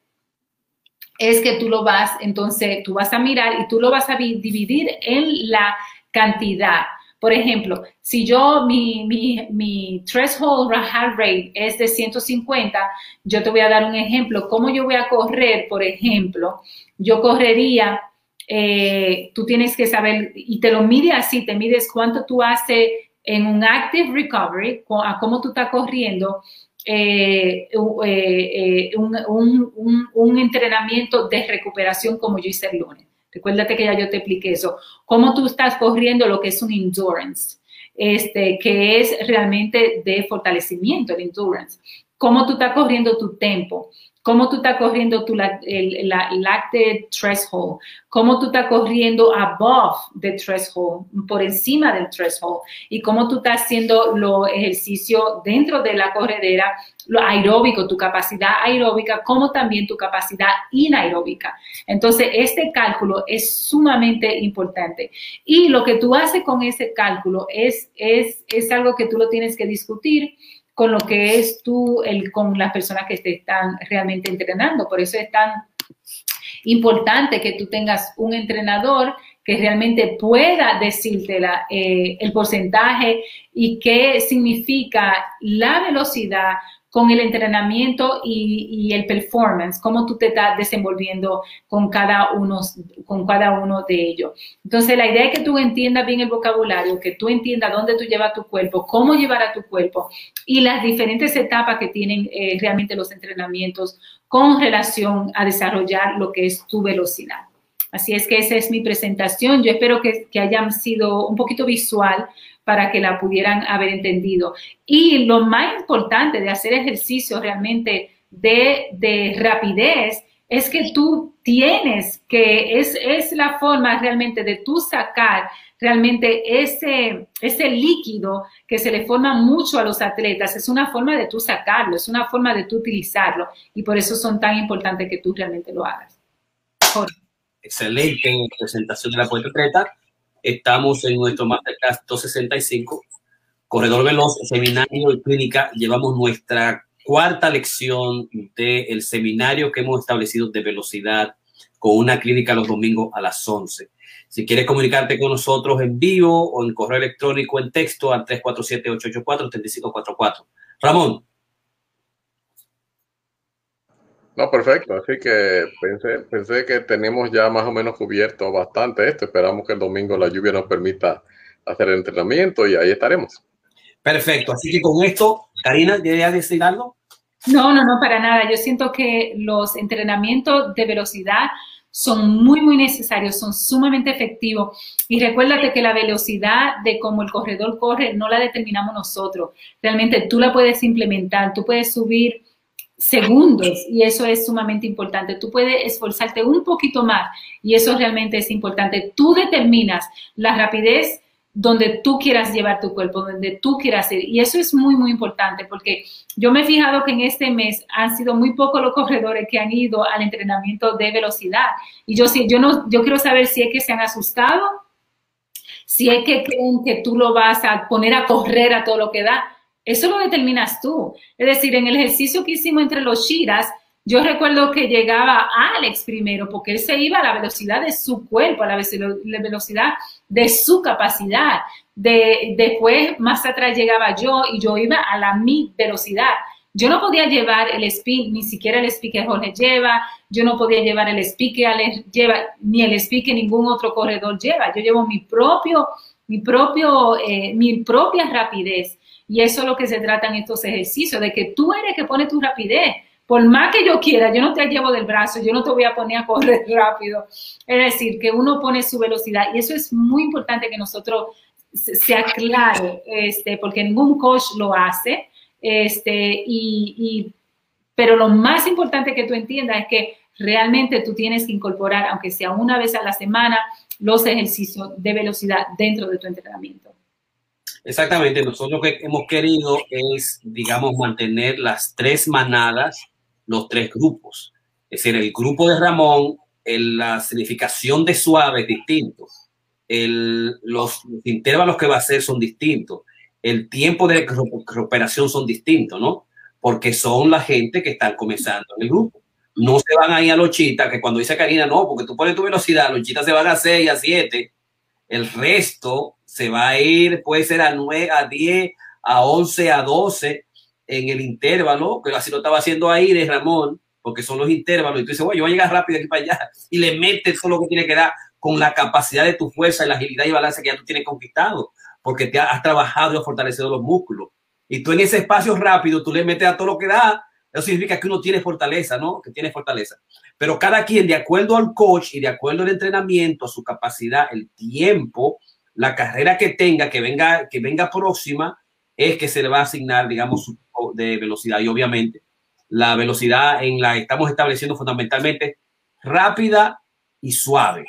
es que tú lo vas, entonces tú vas a mirar y tú lo vas a dividir en la cantidad. Por ejemplo, si yo, mi, mi, mi threshold heart rate es de 150, yo te voy a dar un ejemplo. ¿Cómo yo voy a correr, por ejemplo? Yo correría, eh, tú tienes que saber, y te lo mide así, te mides cuánto tú haces en un active recovery, a cómo tú estás corriendo, eh, eh, eh, un, entrenamiento de recuperación como yo hice el lunes. Recuérdate que ya yo te expliqué eso. Cómo tú estás corriendo lo que es un endurance, este, que es realmente de fortalecimiento, el endurance. Cómo tú estás corriendo tu tiempo cómo tú estás corriendo tu el, la lactate threshold, cómo tú estás corriendo above the threshold, por encima del threshold, y cómo tú estás haciendo los ejercicios dentro de la corredera, lo aeróbico, tu capacidad aeróbica, como también tu capacidad inaeróbica. Entonces, este cálculo es sumamente importante. Y lo que tú haces con ese cálculo es, es, es algo que tú lo tienes que discutir con lo que es tú, el, con las personas que te están realmente entrenando. Por eso es tan importante que tú tengas un entrenador que realmente pueda decirte la, eh, el porcentaje y qué significa la velocidad con el entrenamiento y, el performance, cómo tú te estás desenvolviendo con cada, uno, con cada uno de ellos. Entonces, la idea es que tú entiendas bien el vocabulario, que tú entiendas dónde tú llevas tu cuerpo, cómo llevar a tu cuerpo y las diferentes etapas que tienen eh, realmente los entrenamientos con relación a desarrollar lo que es tu velocidad. Así es que esa es mi presentación. Yo espero que, que hayan sido un poquito visual para que la pudieran haber entendido. Y lo más importante de hacer ejercicio realmente de, rapidez es que tú tienes que, es, es la forma realmente de tú sacar realmente ese, ese líquido que se le forma mucho a los atletas, es una forma de tú sacarlo, es una forma de tú utilizarlo y por eso son tan importantes que tú realmente lo hagas. Excelente presentación de la Puerta Atleta. Estamos en nuestro Masterclass 265, Corredor Veloz, Seminario y Clínica. Llevamos nuestra cuarta lección del seminario que hemos establecido de velocidad con una clínica los domingos a las 11. Si quieres comunicarte con nosotros en vivo o en correo electrónico en texto al 347-884-3544. Ramón. No, perfecto. Así que pensé, pensé que tenemos ya más o menos cubierto bastante esto. Esperamos que el domingo la lluvia nos permita hacer el entrenamiento y ahí estaremos. Perfecto. Así que con esto, Karina, ¿querías decir algo? No, no, no, para nada. Yo siento que los entrenamientos de velocidad son muy, muy necesarios, son sumamente efectivos. Y recuérdate que la velocidad de cómo el corredor corre no la determinamos nosotros. Realmente tú la puedes implementar, tú puedes subir segundos y eso es sumamente importante. Tú puedes esforzarte un poquito más y eso realmente es importante. Tú determinas la rapidez donde tú quieras llevar tu cuerpo, donde tú quieras ir. Y eso es muy, muy importante porque yo me he fijado que en este mes han sido muy pocos los corredores que han ido al entrenamiento de velocidad. Y yo, sí, yo, no, yo quiero saber si es que se han asustado, si es que creen que tú lo vas a poner a correr a todo lo que da. Eso lo determinas tú. Es decir, en el ejercicio que hicimos entre los Shiras, yo recuerdo que llegaba Alex primero, porque él se iba a la velocidad de su cuerpo, a la velocidad de su capacidad. De, después, más atrás llegaba yo y yo iba a la mi velocidad. Yo no podía llevar el speed, ni siquiera el speed que Jorge lleva, yo no podía llevar el speed que Alex lleva, ni el speed que ningún otro corredor lleva. Yo llevo mi propio, mi propio, eh, mi propia rapidez. Y eso es lo que se trata en estos ejercicios, de que tú eres que pone tu rapidez. Por más que yo quiera, yo no te llevo del brazo, yo no te voy a poner a correr rápido. Es decir, que uno pone su velocidad. Y eso es muy importante que nosotros se aclare, este, porque ningún coach lo hace. Este, y, pero lo más importante que tú entiendas es que realmente tú tienes que incorporar, aunque sea una vez a la semana, los ejercicios de velocidad dentro de tu entrenamiento. Exactamente, nosotros lo que hemos querido es, digamos, mantener las tres manadas, los tres grupos. Es decir, el grupo de Ramón, la significación de suave es distinto. los, intervalos que va a hacer son distintos. El tiempo de recuperación son distintos, ¿no? Porque son la gente que están comenzando en el grupo. No se van ahí a los chitas, que cuando dice Karina, no, porque tú pones tu velocidad, los se van a 6, a 7. El resto se va a ir, puede ser a 9, a 10, a 11, a 12 en el intervalo, que así lo estaba haciendo de Ramón, porque son los intervalos, y tú bueno, yo voy a llegar rápido aquí para allá, y le metes todo lo que tiene que dar con la capacidad de tu fuerza y la agilidad y balance que ya tú tienes conquistado, porque te has trabajado y has fortalecido los músculos. Y tú en ese espacio rápido, tú le metes a todo lo que da, eso significa que uno tiene fortaleza, ¿no? Que tiene fortaleza. Pero cada quien, de acuerdo al coach y de acuerdo al entrenamiento, a su capacidad, el tiempo, la carrera que tenga, que venga, que venga próxima, es que se le va a asignar, digamos, de velocidad. Y obviamente, la velocidad en la que estamos estableciendo fundamentalmente rápida y suave.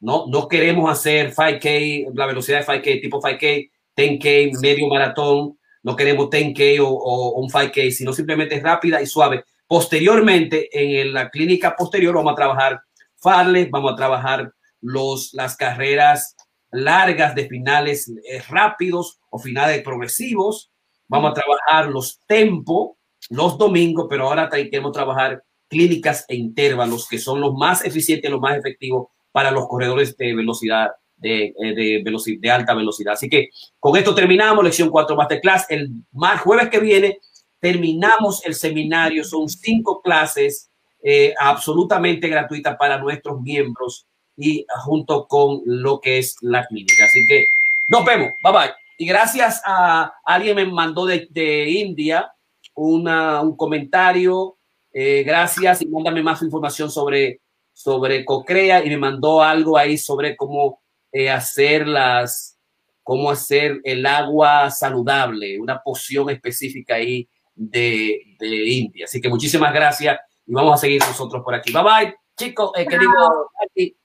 No, no queremos hacer 5K, la velocidad de 5K, tipo 5K, 10K, medio maratón. No queremos 10K o, un 5K, sino simplemente rápida y suave. Posteriormente, en la clínica posterior, vamos a trabajar farles, vamos a trabajar los, las carreras largas de finales eh, rápidos o finales progresivos. Vamos a trabajar los tempos los domingos, pero ahora queremos trabajar clínicas e intervalos que son los más eficientes, los más efectivos para los corredores de velocidad, de, eh, de, velocidad, de alta velocidad. Así que con esto terminamos lección 4 Masterclass. El más jueves que viene terminamos el seminario. Son cinco clases eh, absolutamente gratuitas para nuestros miembros y junto con lo que es la clínica. Así que nos vemos. Bye bye. Y gracias a alguien me mandó de, de India una, un comentario. Eh, gracias y mándame más información sobre, sobre Cocrea y me mandó algo ahí sobre cómo eh, hacer las, cómo hacer el agua saludable, una poción específica ahí de, de India. Así que muchísimas gracias y vamos a seguir nosotros por aquí. Bye bye, chicos. Eh, que digo, aquí.